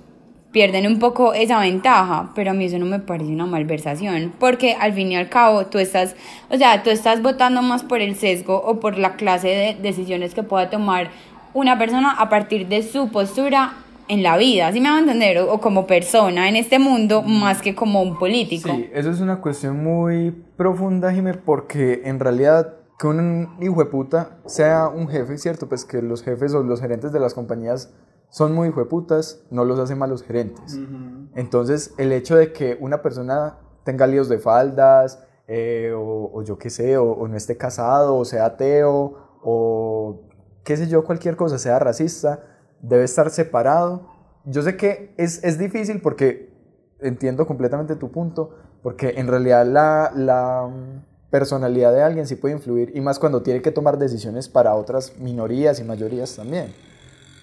pierden un poco esa ventaja, pero a mí eso no me parece una malversación, porque al fin y al cabo tú estás, o sea, tú estás votando más por el sesgo o por la clase de decisiones que pueda tomar una persona a partir de su postura en la vida, ¿sí me va a entender? O, o como persona en este mundo más que como un político. Sí, eso es una cuestión muy profunda, Jimé, porque en realidad que un hijo de puta sea un jefe, ¿cierto? Pues que los jefes o los gerentes de las compañías son muy hijo de putas, no los hace malos gerentes. Entonces, el hecho de que una persona tenga líos de faldas, eh, o, o yo qué sé, o, o no esté casado, o sea ateo, o qué sé yo, cualquier cosa, sea racista, debe estar separado. Yo sé que es, es difícil porque entiendo completamente tu punto, porque en realidad la, la mm, personalidad de alguien sí puede influir, y más cuando tiene que tomar decisiones para otras minorías y mayorías también.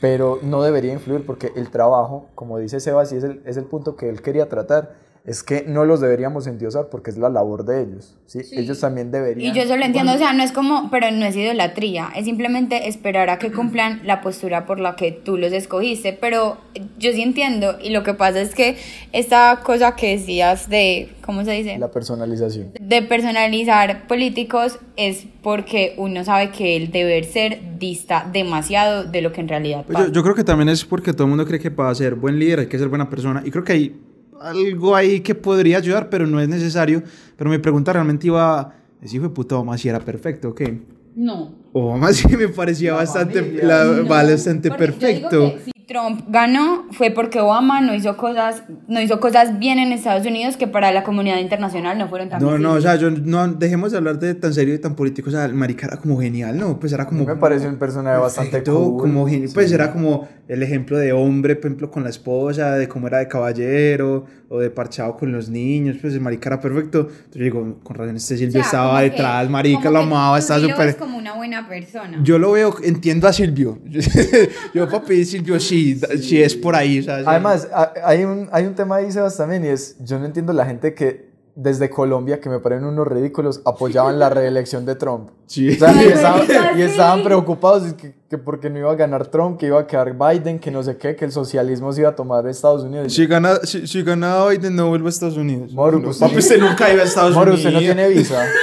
Pero no debería influir porque el trabajo, como dice Sebas, y es el, es el punto que él quería tratar, es que no los deberíamos endiosar porque es la labor de ellos. ¿sí? Ellos también deberían. Y yo eso lo entiendo, o sea, no es como, pero no es idolatría, es simplemente esperar a que cumplan la postura por la que tú los escogiste, pero yo sí entiendo, y lo que pasa es que esta cosa que decías de, ¿cómo se dice? La personalización. De personalizar políticos es porque uno sabe que el deber ser dista demasiado de lo que en realidad Pues pasa. yo, yo creo que también es porque todo el mundo cree que para ser buen líder hay que ser buena persona. Y creo que hay algo ahí que podría ayudar, pero no es necesario. Pero mi pregunta realmente iba, ¿ese hijo de puta Obama si era perfecto o qué? No. Obama sí me parecía bastante, familia. la- No, bastante perfecto. Trump ganó fue porque Obama no hizo cosas, no hizo cosas bien en Estados Unidos que para la comunidad internacional no fueron tan No, no, o sea, yo no, dejemos de hablar de tan serio y tan político. O sea, el marica era como genial, ¿no? Pues era como. me parece un personaje bastante cool. como geni- Pues Sí. era como el ejemplo de hombre, por ejemplo, con la esposa, de cómo era de caballero o de parchado con los niños. Pues el marica era perfecto. Entonces yo digo, con razón, este O Silvio sea, estaba como que- detrás, marica, lo amaba, ves súper. como una buena persona. Yo lo veo, entiendo a Silvio. yo, papi, Silvio, sí, sí es por ahí. o sea, sí. Además, a- hay un, hay un tema ahí, Sebas, también, y es, yo no entiendo la gente que desde Colombia, que me parecen unos ridículos, apoyaban la reelección de Trump. Sí. O sea, y, estaban, y sí. estaban preocupados que, que porque no iba a ganar Trump, que iba a quedar Biden, que no sé qué, que el socialismo se iba a tomar Estados Unidos. Si gana, si, si gana Biden, no vuelve a Estados Unidos. Moro, No, pues, papi, sí. usted nunca iba a Estados Moro, Unidos. usted no tiene visa.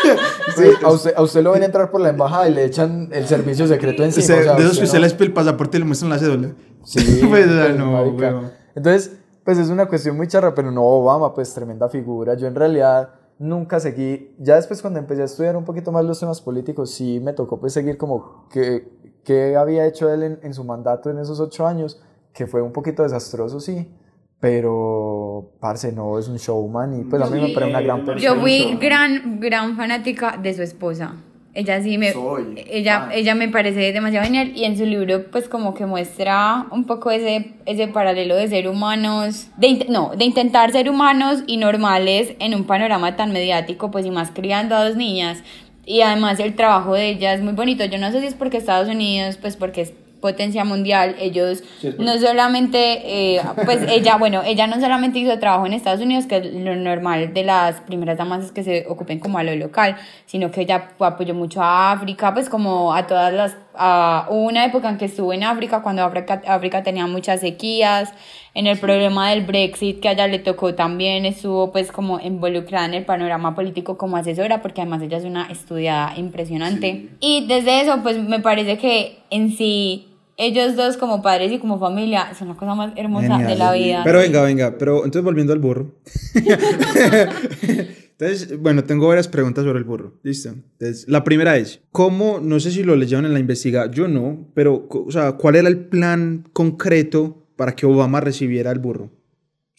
Pues, a, usted, a usted lo ven entrar por la embajada y le echan el servicio secreto encima. Usted- o sea, de esos que usted no- les pide el pasaporte y le muestran la cédula. Sí, Pues, pues, no. Entonces, pues es una cuestión muy charra, pero no Obama, pues tremenda figura. Yo en realidad nunca seguí, ya después cuando empecé a estudiar un poquito más los temas políticos, sí me tocó pues seguir como que, que había hecho él en, en su mandato en esos ocho años, que fue un poquito desastroso, sí, pero, parce, no, es un showman y pues a mí me parece una gran persona. Yo fui gran, gran fanática de su esposa. Ella sí me, ella, ella me parece demasiado genial y en su libro pues como que muestra un poco ese, ese paralelo de ser humanos, de, no, de intentar ser humanos y normales en un panorama tan mediático pues y más criando a dos niñas y además el trabajo de ella es muy bonito. Yo no sé si es porque Estados Unidos pues porque es potencia mundial, ellos no solamente, eh, pues ella, bueno, ella no solamente hizo trabajo en Estados Unidos, que es lo normal de las primeras damas es que se ocupen como a lo local, sino que ella apoyó mucho a África, pues como a todas las, a, una época en que estuvo en África, cuando África, África tenía muchas sequías, en el problema del Brexit que a ella le tocó también, estuvo pues como involucrada en el panorama político como asesora, porque además ella es una estudiada impresionante. Y desde eso, pues me parece que en sí ellos dos como padres y como familia son la cosa más hermosa de la vida. Pero venga, venga, pero entonces volviendo al burro. entonces, bueno, tengo varias preguntas sobre el burro. Listo. Entonces, la primera es, ¿cómo, no sé si lo leyeron en la investigación, yo no, pero, o sea, ¿cuál era el plan concreto para que Obama recibiera el burro?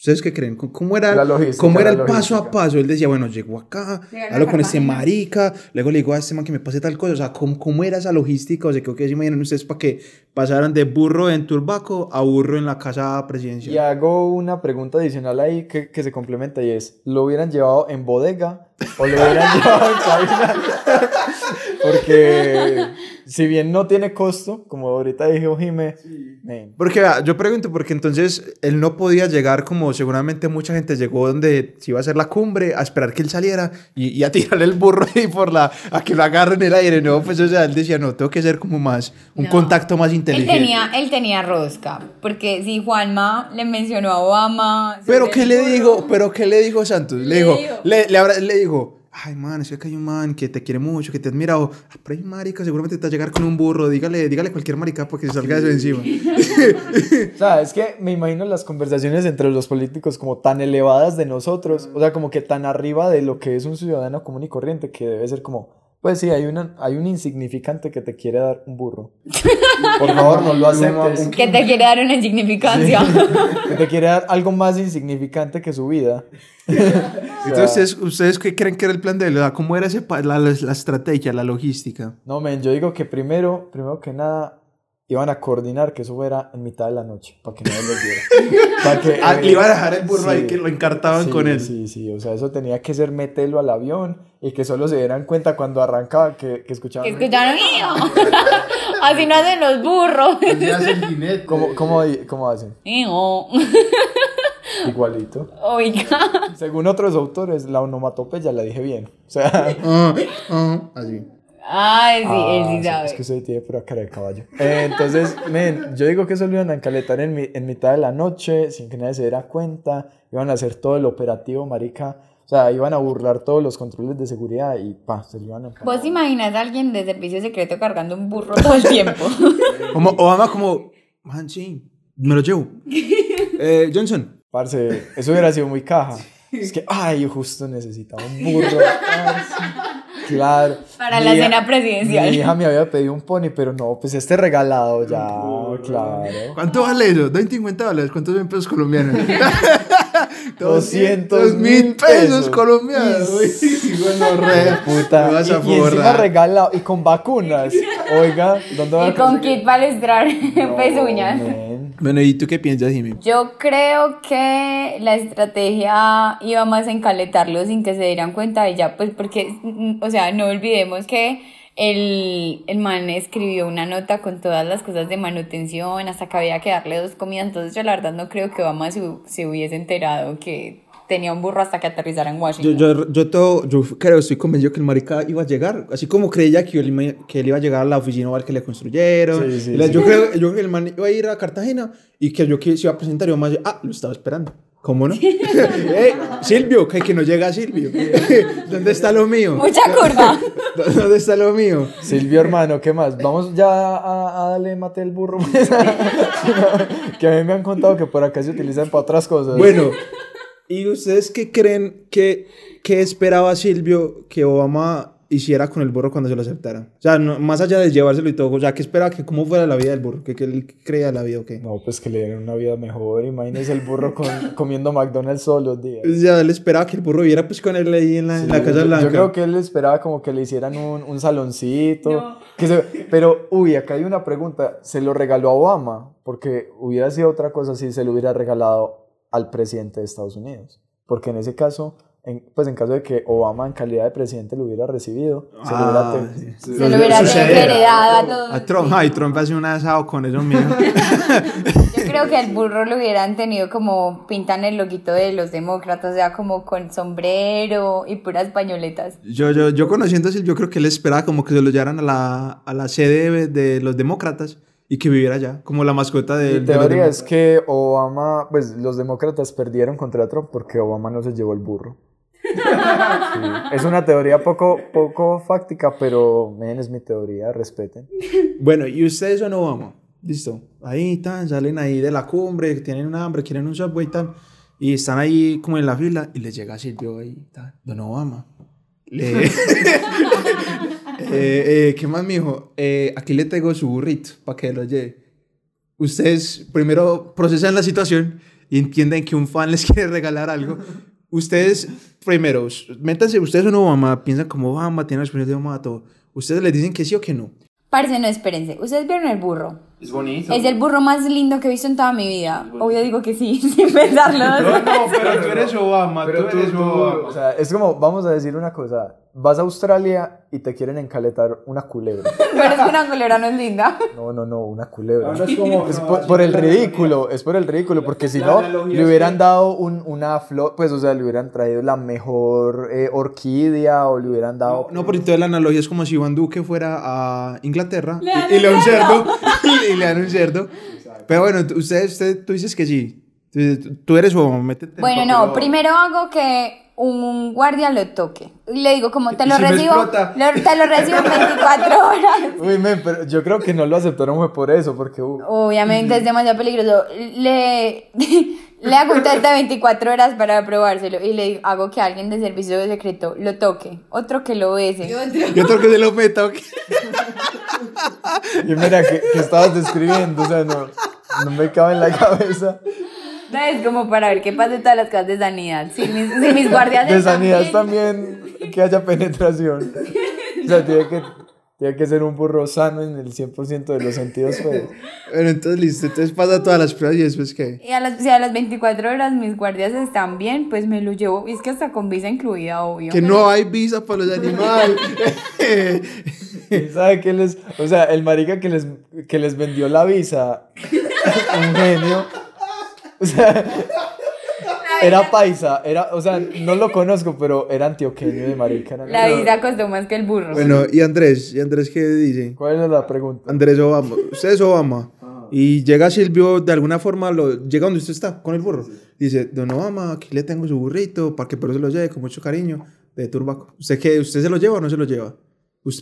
¿Ustedes qué creen? ¿Cómo- ¿Cómo era, cómo era el paso a paso? Él decía, bueno, llegó acá, hablo con este marica, luego le digo a este man que me pase tal cosa. O sea, ¿cómo, cómo era esa logística? O sea, creo que se imaginan ustedes para que pasaran de burro en Turbaco a burro en la casa presidencial. Y hago una pregunta adicional ahí que, que se complementa y es, ¿lo hubieran llevado en bodega o lo hubieran llevado en cabina? Porque si bien no tiene costo, como ahorita dijo Jime, men, Porque vea, yo pregunto, porque entonces él no podía llegar como seguramente mucha gente llegó donde se iba a hacer la cumbre, a esperar que él saliera y, y a tirarle el burro ahí por la, a que lo agarren en el aire, ¿no? Pues o sea, él decía, no, tengo que ser como más, un No. contacto más Él inteligente. tenía, él tenía rosca, porque si Juanma le mencionó a Obama... Pero ¿qué le dijo? ¿Pero qué le dijo Santos? Le, Le dijo, dijo. le, le dijo, ay man, es que hay un man que te quiere mucho, que te admira, o, ah, pero hay marica, seguramente te va a llegar con un burro, dígale, dígale cualquier marica para que se salga de eso encima. o sea, es que me imagino las conversaciones entre los políticos como tan elevadas de nosotros, o sea, como que tan arriba de lo que es un ciudadano común y corriente, que debe ser como, pues sí, hay, una, hay un insignificante que te quiere dar un burro. Por favor, no lo aceptes. Que te quiere dar una insignificancia. que te quiere dar algo más insignificante que su vida. Entonces, ¿ustedes qué creen que era el plan de sea, ¿Cómo era ese, la, la, la estrategia, la logística? No, men, yo digo que primero, primero que nada, iban a coordinar que eso fuera en mitad de la noche, para que nadie los viera. Para que, Ah, eh, le iban a dejar el burro sí. ahí que lo encartaban Sí, con él. Sí, sí, o sea, eso tenía que ser meterlo al avión y que solo se dieran cuenta cuando arrancaba que, que escuchaban. Que escucharon, "Iu". Así no hacen los burros. Es el jinete. ¿Cómo, cómo, cómo hacen? Igualito. Oiga. Según otros autores, la onomatopeya la dije bien. O sea, Ah, ah, así. Ay, sí, él Ah, sí sí, sabe. Es que usted tiene pura cara de caballo. Eh, entonces, men, yo digo que eso lo iban a encaletar en, mi- en mitad de la noche, sin que nadie se diera cuenta. Iban a hacer todo el operativo, marica. O sea, iban a burlar todos los controles de seguridad y pa, se lo iban a. ¿Vos imaginas a alguien de servicio secreto cargando un burro todo el tiempo? Como Obama como, man, sí, me lo llevo. Eh, Johnson. Parce, eso hubiera sido muy caja. Es que, ay, yo justo necesitaba un burro. Claro. Para Mi la hija- cena presidencial. Mi hija me había pedido un pony, pero no, pues este regalado ya, claro. ¿Cuánto vale eso? 250 dólares. ¿Cuántos pesos colombianos? 200 mil pesos colombianos. Uy, bueno, re. Puta. Me vas Y, a y encima forrar. regalado y con vacunas. Oiga, ¿dónde va Y a con kit para No, pezuñas. men. Bueno, ¿y tú qué piensas, Jimmy? Yo creo que la estrategia iba más a encaletarlo sin que se dieran cuenta y ya, pues porque, mm, o sea, no olvidemos que el, el man escribió una nota con todas las cosas de manutención, hasta que había que darle dos comidas, entonces yo la verdad no creo que Obama se, se hubiese enterado que tenía un burro hasta que aterrizara en Yo, Washington. yo, yo, todo, yo creo, estoy convencido que el marica iba a llegar, así como creía que él, iba- que él iba a llegar a la oficina igual que le construyeron. Sí, sí, la- sí. Yo, creo, yo creo que el man iba a ir a Cartagena y que yo que se iba a presentar y yo más, ah, lo estaba esperando. ¿Cómo no? Eh, Silvio, que, que no llega Silvio. ¿Dónde está lo mío? Mucha curva. ¿Dónde está lo mío? Silvio, hermano, ¿qué más? Vamos ya a, a darle mate al burro. que a mí me han contado que por acá se utilizan para otras cosas. Bueno, ¿Y ustedes qué creen que, que esperaba Silvio que Obama hiciera con el burro cuando se lo aceptara? O sea, no- más allá de llevárselo y todo, o sea, ¿qué esperaba que cómo fuera la vida del burro? ¿Qué, qué él creía de la vida o qué? No, pues que le dieran una vida mejor. Imagínese el burro con- comiendo McDonald's todos los días. O sea, él esperaba que el burro viviera pues con él ahí en la, en la Sí, Casa yo- Blanca. Yo creo que él esperaba como que le hicieran un, un saloncito. que se- pero, uy, acá hay una pregunta. ¿Se lo regaló a Obama? Porque hubiera sido otra cosa si se lo hubiera regalado al presidente de Estados Unidos. Porque en ese caso, en- pues en caso de que Obama en calidad de presidente lo hubiera recibido, se lo hubiera... Ah, te- sí. Se lo hubiera Sucede. heredado a todos. A Trump, ay, Trump hace un asado con eso mío. Yo creo que al burro lo hubieran tenido como pintan el loguito de los demócratas, o sea, como con sombrero y puras pañoletas. Yo, yo, yo conociendo a Silvio, creo que él esperaba como que se lo llevaran a la, a la sede de, de los demócratas y que viviera allá, como la mascota de, Mi teoría es que Obama, pues los demócratas perdieron contra Trump porque Obama no se llevó el burro. Es una teoría poco, poco fáctica, pero men, es mi teoría, respeten. Bueno, y ustedes son Obama. Listo. Ahí tan, salen ahí de la cumbre, tienen un hambre, quieren un subway y tal. Y están ahí como en la fila y les llega Silvio ahí, tal, don Obama. Le- Eh, eh, ¿Qué más, mijo? Eh, aquí le tengo su burrito para que lo lleve. Ustedes primero procesan la situación y entienden que un fan les quiere regalar algo. Ustedes, primero, métanse, ustedes son Obama, piensan como Obama, tienen la experiencia de Obama, todo. Ustedes les dicen que sí o que no. Parce, no, espérense. ¿Ustedes vieron el burro? Es bonito. Es el burro más lindo que he visto en toda mi vida. Obvio digo que sí, sin pensarlo. pero tú eres Obama, Pero tú, tú- o sea, es como, vamos a decir una cosa, vas a Australia y te quieren encaletar una culebra. Pero es que una culebra no es linda. No, no, no, una culebra. Es como- Es no, por, el ridículo, es por el ridículo, porque si no, le hubieran dado un, una flor, pues, o sea, le hubieran traído la mejor eh, orquídea o le hubieran dado... No, pero entonces la analogía es como si Iván Duque fuera a Inglaterra dan y, y le da un cerdo y le dan un cerdo. Pero bueno, tú- usted, usted, tú dices que sí. Tú, tú eres Obama, métete. en Bueno, no, primero hago que un guardia lo toque. Y le digo, como te ¿Y lo si recibo, lo- te lo recibo en 24 horas. Uy, men, pero yo creo que no lo aceptaron fue por eso, porque... uh, Obviamente es demasiado peligroso. Le, le hago un test de 24 horas para probárselo y le hago que alguien de servicio de secreto lo toque, otro que lo bese. Yo creo que se lo meta. y mira, que, que estabas describiendo, o sea, no, no me cabe en la cabeza. No, es como para ver qué pasa en todas las casas de sanidad. Si mis, si mis guardias De sanidad bien. también que haya penetración. O sea, tiene que, tiene que ser un burro sano en el 100% de los sentidos, pues. Bueno, entonces listo. Entonces pasa todas las pruebas y después qué. Y a las, si a las 24 horas mis guardias están bien, pues me lo llevo. Y es que hasta con visa incluida, obvio. Que no hay visa para los animales. ¿Y sabe qué les...? O sea, el marica que les, que les vendió la visa, un genio. O sea, era paisa, era... O sea, no lo conozco, pero era antioqueño de marica. era- La visa costó más que el burro. bueno, ¿y Andrés? ¿Y Andrés qué dice? ¿Cuál es la pregunta? Andrés Obama. Usted es Obama. Y llega Silvio, de alguna forma, lo, llega donde usted está, con el burro. Dice, don Obama, aquí le tengo su burrito, para que pero se lo lleve con mucho cariño, de Turbaco. ¿Usted qué? ¿Usted se lo lleva o no se lo lleva?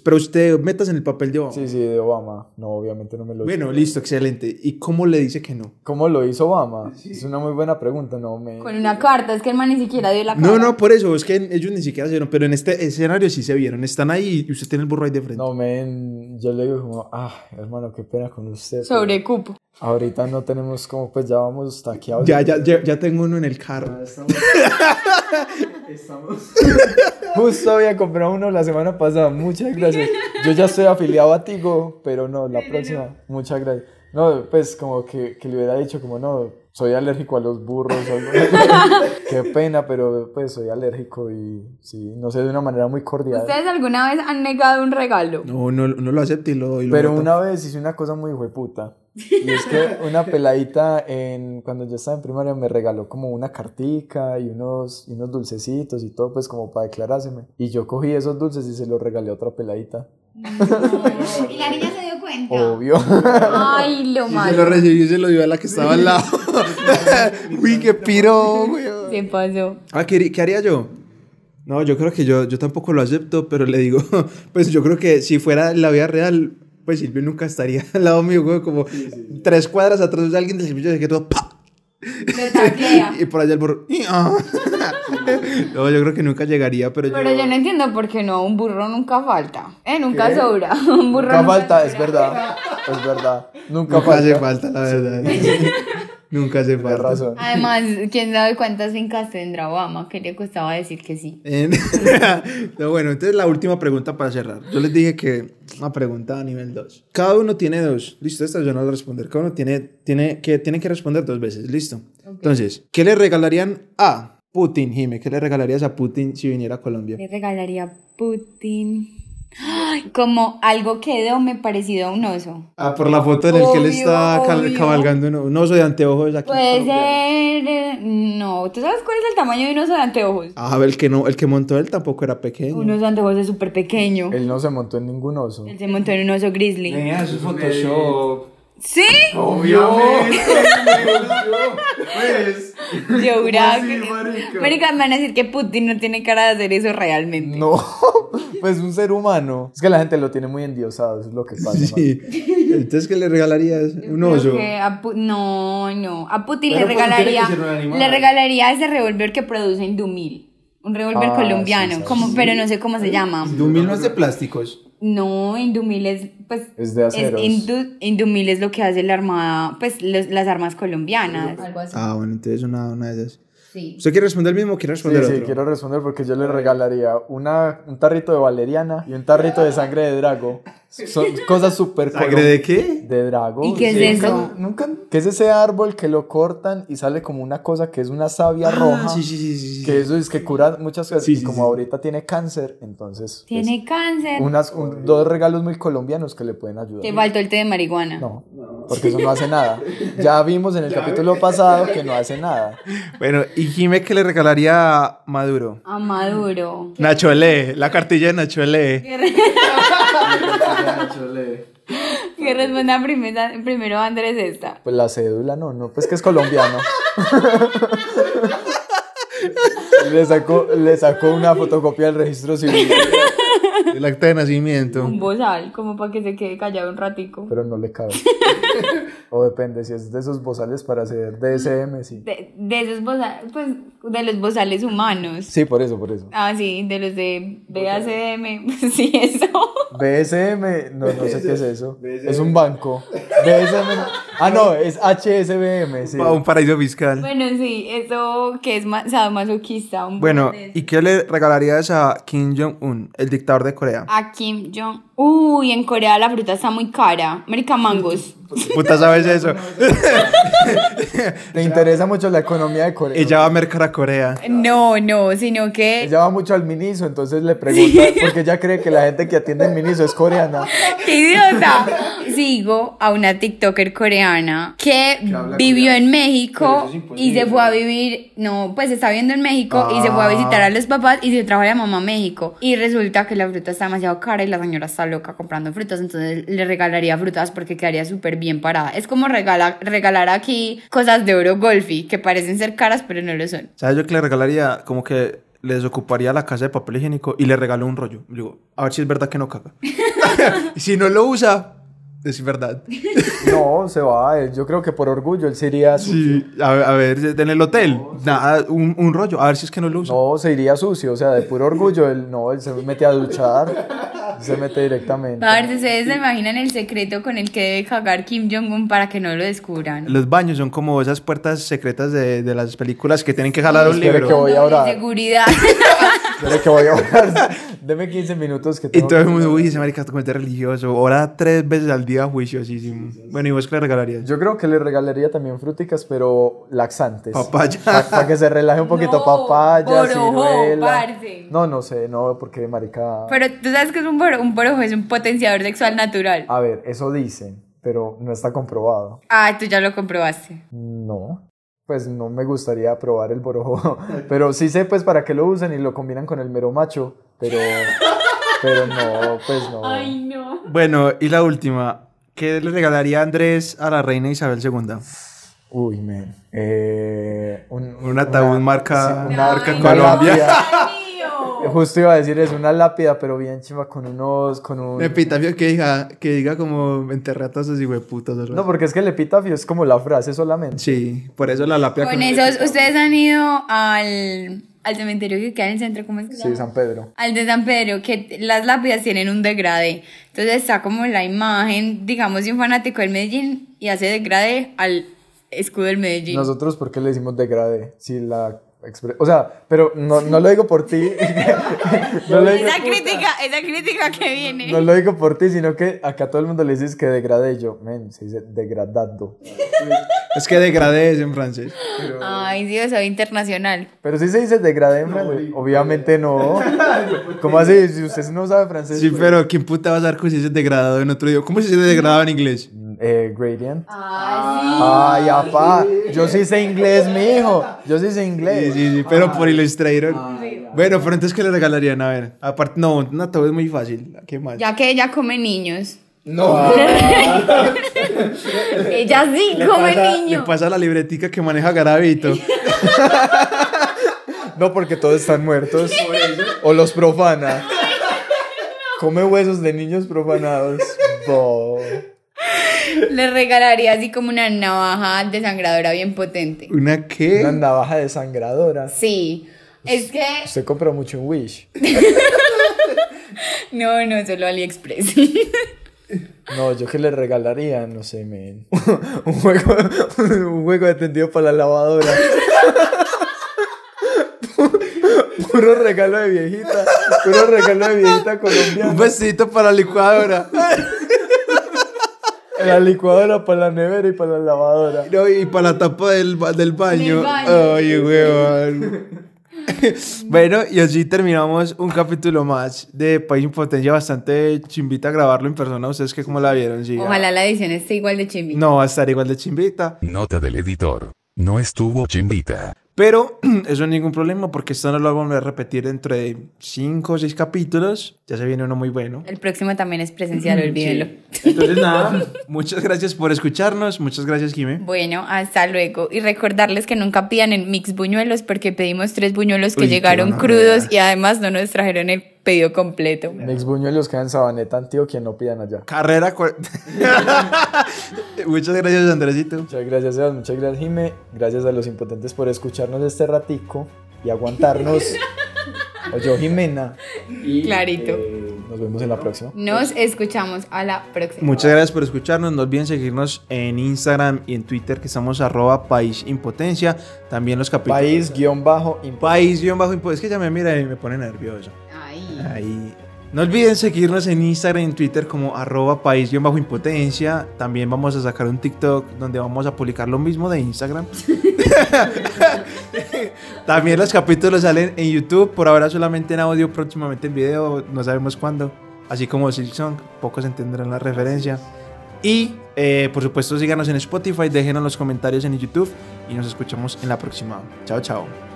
Pero usted metas en el papel de Obama. Sí, sí, de Obama. No, obviamente no me lo Bueno, listo, excelente. ¿Y cómo le dice que no? ¿Cómo lo hizo Obama? Es una muy buena pregunta, no me... Con una carta, es que el man ni siquiera dio la carta. No, no, por eso, es que ellos ni siquiera se vieron, pero en este escenario sí se vieron. Están ahí y usted tiene el burro ahí de frente. No, men, yo le digo como, ah, hermano, qué pena con usted. pero Sobre cupo. Ahorita no tenemos como, pues ya vamos taqueados. Ya, ya, ya, ya tengo uno en el carro. Justo había comprado uno la semana pasada, muchas gracias. Yo ya estoy afiliado a Tigo, pero no, la próxima, muchas gracias. No, pues como que, que le hubiera dicho como, no, soy alérgico a los burros Qué pena, pero pues soy alérgico y sí, no sé, de una manera muy cordial. ¿Ustedes alguna vez han negado un regalo? No, no, no lo acepte y lo, y lo Pero una vez hice una cosa muy hueputa. Y es que una peladita en, cuando yo estaba en primaria me regaló como una cartica y unos, y unos dulcecitos y todo, pues como para declarárseme. Y yo cogí esos dulces y se los regalé a otra peladita. Y la niña se dio cuenta. Obvio. Ay, lo Y se lo malo. recibió y se lo dio a la que estaba al lado. Uy, qué piro, güey. ¿Qué pasó? Ah, ¿qué, qué haría yo? No, yo creo que yo, yo tampoco lo acepto, pero le digo, pues yo creo que si fuera la vida real, pues Silvio nunca estaría al lado mío, güey, como tres cuadras atrás de alguien del servicio de que todo, ¡pa! Y por allá el burro. ah. no, yo creo que nunca llegaría, pero, Pero yo no entiendo por qué no, un burro nunca falta. Eh, nunca sobra. Un burro Nunca falta, sobra. es verdad. Es verdad. Nunca, nunca hace falta. la verdad. nunca hace Tienes falta. razón. Además, quién sabe cuántas fincas tendrá Obama, que le costaba decir que sí. No, bueno, entonces la última pregunta para cerrar. Yo les dije que una pregunta a nivel 2. Cada uno tiene dos. Listo, esta yo no la voy a responder. Cada uno tiene, tiene, que, tiene que responder dos veces. Listo. Entonces, ¿qué le regalarían a Putin, Jime? ¿Qué le regalarías a Putin si viniera a Colombia? Le regalaría a Putin. Ay, Como algo que me parecido a un oso. Ah, por la foto en el que él Obvio, está obvio. cabalgando un, un oso de anteojos aquí. en Puede ser. eh, No, ¿tú sabes cuál es el tamaño de un oso de anteojos? Ah, el que, no, el que montó él tampoco era pequeño. Un oso de anteojos es súper pequeño. Él no se montó en ningún oso. Él se montó en un oso grizzly. Tenía su Photoshop. ¿Sí? Obviamente. pues. Yo juraba así, que. marica? Marica, me van a decir que Putin no tiene cara de hacer eso realmente. No, pues un ser humano. Es que la gente lo tiene muy endiosado, eso es lo que pasa. Sí. Entonces, ¿qué le regalarías? Un oso. no, no. A Putin Pero le pues, regalaría. Le regalaría ese revólver que produce Indumil. Un revólver Ah, colombiano, sí, sí, como, pero no sé cómo se llama. Dumil no es de plásticos. No, Indumil es, pues. Es de aceros. Indu- Indumil es lo que hace la armada, pues los- las armas colombianas. Algo así. Ah, bueno, entonces una, una de esas. Sí. ¿Usted quiere responder el mismo o quiere Sí, responder sí, otro? quiero responder porque yo le regalaría una, un tarrito de valeriana y un tarrito de sangre de drago. Son cosas súper ¿Sangre de qué? De drago. ¿Y qué es Sí, eso? Nunca, nunca- ¿Qué es ese árbol que lo cortan y sale como una cosa que es una savia roja? Ah, sí, sí, sí, sí. Que eso es que cura muchas cosas. Sí, y sí, como sí. ahorita tiene cáncer, entonces. pues, Tiene cáncer. unas, un- dos regalos muy colombianos que le pueden ayudar. Te faltó el té de marihuana. No, porque eso no hace nada. Ya vimos en el capítulo pasado que no hace nada. Bueno, ¿y Jime qué le regalaría a Maduro? A Maduro. Nacho L, la cartilla de Nacho L. Que responda primero, primero Andrés esta. Pues la cédula no, no, pues que es colombiano. le, sacó, le sacó una fotocopia del registro civil, El acta de nacimiento. Un bozal, como para que se quede callado un ratico. pero no le cabe. O depende, si es de esos bozales para hacer DSM, sí. De, de esos bozales, pues, de los bozales humanos. Sí, por eso, por eso. Ah, sí, de los de BACDM. Sí, eso. BSM, no, no sé qué es eso. Es un banco. BSM, ah, no, es HSBM, sí. Un paraíso fiscal. Bueno, sí, eso que es ma- sadomasoquista. un Bueno. ¿y qué le regalarías a Kim Jong-un, el dictador de Corea? A Kim Jong. Uy, en Corea la fruta está muy cara. American mangos. Puta, ¿sabes eso? Le interesa mucho la economía de Corea. Ella va a mercar a Corea. No, no, sino que. Ella va mucho al Miniso, entonces le pregunta, porque ella cree que la gente que atiende el Miniso es coreana. ¡Qué idiota! Sigo a una TikToker coreana que vivió en México y se fue a vivir, no, pues está viviendo en México y se fue a visitar a los papás y se trajo a la mamá a México. Y resulta que la fruta está demasiado cara y la señora está loca comprando frutas, entonces le regalaría frutas porque quedaría súper bien parada. Es como regala, regalar aquí cosas de oro golfi que parecen ser caras pero no lo son. ¿Sabes yo que le regalaría? Como que le desocuparía la casa de papel higiénico y le regalo un rollo. Le digo, a ver si es verdad que no caga. y si no lo usa, es verdad. No, se va, él- yo creo que por orgullo él se iría sucio. Sí, a, ver- a ver, en el hotel, nada, un, un rollo, a ver si es que no lo usa. No, se iría sucio, o sea, de puro orgullo, él no, él se mete a duchar, se mete directamente. A ver, ustedes se imaginan el secreto con el que debe cagar Kim Jong-un para que no lo descubran. Los baños son como esas puertas secretas de, de las películas que tienen que jalar un libro. que voy a Doble orar. seguridad. Que voy a orar. Deme 15 minutos que Y tengo todo el mundo, uy, ese marica es religioso. Ora tres veces al día juiciosísimo. Bueno, ¿y vos qué le regalarías? Yo creo que le regalaría también fruticas, pero laxantes. Papaya. Para que se relaje un poquito, No, papaya, borojo, ciruela. parce. No, no sé, no, porque marica... Pero tú sabes que es un boro, un borojo, es un potenciador sexual natural. A ver, eso dicen, pero no está comprobado. Ah, tú ya lo comprobaste. No, pues no me gustaría probar el borojo, pero sí sé pues para qué lo usan y lo combinan con el mero macho, pero, pero no, pues no. no. Bueno, y la última. ¿Qué le regalaría Andrés a la reina Isabel II? Uy, men. Eh, un, Un ataúd marca- sí, marca una Colombia. Justo iba a decir es una lápida, pero bien chiva con unos, con un... Epitafio que diga, que diga como enterré a todos esos No, porque es que el epitafio es como la frase solamente. Sí, por eso la lápida Con esos, ustedes han ido al, al cementerio que queda en el centro, ¿cómo es que se Sí, llama? San Pedro. Al de San Pedro, que las lápidas tienen un degradé. Entonces está como la imagen, digamos, de un fanático del Medellín y hace degradé al escudo del Medellín. Nosotros, ¿por qué le decimos degradé? Si la... O sea, pero no, no lo digo por ti. no, lo digo, esa crítica, esa crítica que viene. no lo digo por ti, sino que acá todo el mundo le dices que degradé. Y yo, men, se dice degradado. Es que degradé es en francés. Ay, sí, soy internacional. Pero sí se dice degradé en francés. Obviamente no. ¿Cómo así? Si usted no sabe francés. Sí, pues- pero ¿quién puta va a saber cómo se dice degradado en otro idioma? ¿Cómo se dice degradado en inglés? Eh, gradient. Ah, Ay, apá. Yo sí sé inglés, mijo. Yo sí sé Sí, inglés. sí, sí, pero por Illustrator. Bueno, pero entonces, ¿qué le regalarían? A ver, aparte, no, no, todo es muy fácil. ¿Qué más? Ya que ella come niños. No. Ella sí Le come pasa- Le niños. pasa la libretica que maneja Garavito. No, porque todos están muertos. O los profana. Come huesos de niños profanados. Bo. Le regalaría así como una navaja desangradora bien potente. ¿Una qué? Una navaja desangradora. Sí. Es que. Usted compra mucho en Wish. No, no, solo AliExpress. No, yo que le regalaría, no sé, men. un juego, un juego de tendido para la lavadora. Puro regalo de viejita. Puro regalo de viejita Un colombiana. besito para la licuadora. La licuadora para la nevera y para la lavadora. No, y para la tapa del, ba- del baño. Del baño. Ay, huevón. bueno, y así terminamos un capítulo más de País en Potencia. Bastante chimbita grabarlo en persona. ¿Ustedes qué cómo la vieron? Sí. Ojalá la edición esté igual de chimbi. No va a estar igual de chimbita. Nota del editor. No estuvo chimbita. Pero eso no es ningún problema porque esto no lo vamos a repetir dentro de 5 o 6 capítulos. Ya se viene uno muy bueno. El próximo también es presencial, olvídenlo. Entonces, nada, muchas gracias por escucharnos. Muchas gracias, Jimé. Bueno, hasta luego. Y recordarles que nunca pidan en mix buñuelos porque pedimos tres buñuelos que Uy, llegaron crudos y además no nos trajeron el pedido completo. Mix buñuelos quedan en Sabaneta, Antioquia, no pidan allá. Carrera. muchas gracias, Andresito. Muchas gracias, Sebas. Muchas gracias, Jime. Gracias a los impotentes por escucharnos este ratico y aguantarnos. o yo, Jimena. Y, Clarito. eh, nos vemos en la próxima. Nos escuchamos a la próxima. Muchas gracias por escucharnos. No olviden seguirnos en Instagram y en Twitter, que estamos arroba país impotencia. También los capítulos. País guion bajo imp- País guion bajo impotencia. Es que ya me mira y me pone nervioso. No olviden seguirnos en Instagram y en Twitter como arroba país guion bajo impotencia. También vamos a sacar un TikTok donde vamos a publicar lo mismo de Instagram. También los capítulos salen en YouTube. Por ahora solamente en audio, próximamente en video. No sabemos cuándo. Así como Silksong, pocos entenderán la referencia. Y eh, por supuesto síganos en Spotify, déjenos los comentarios en YouTube y nos escuchamos en la próxima. Chao, chao.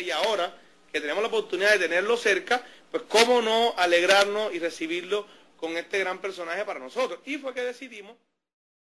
Y ahora que tenemos la oportunidad de tenerlo cerca, pues cómo no alegrarnos y recibirlo con este gran personaje para nosotros. Y fue que decidimos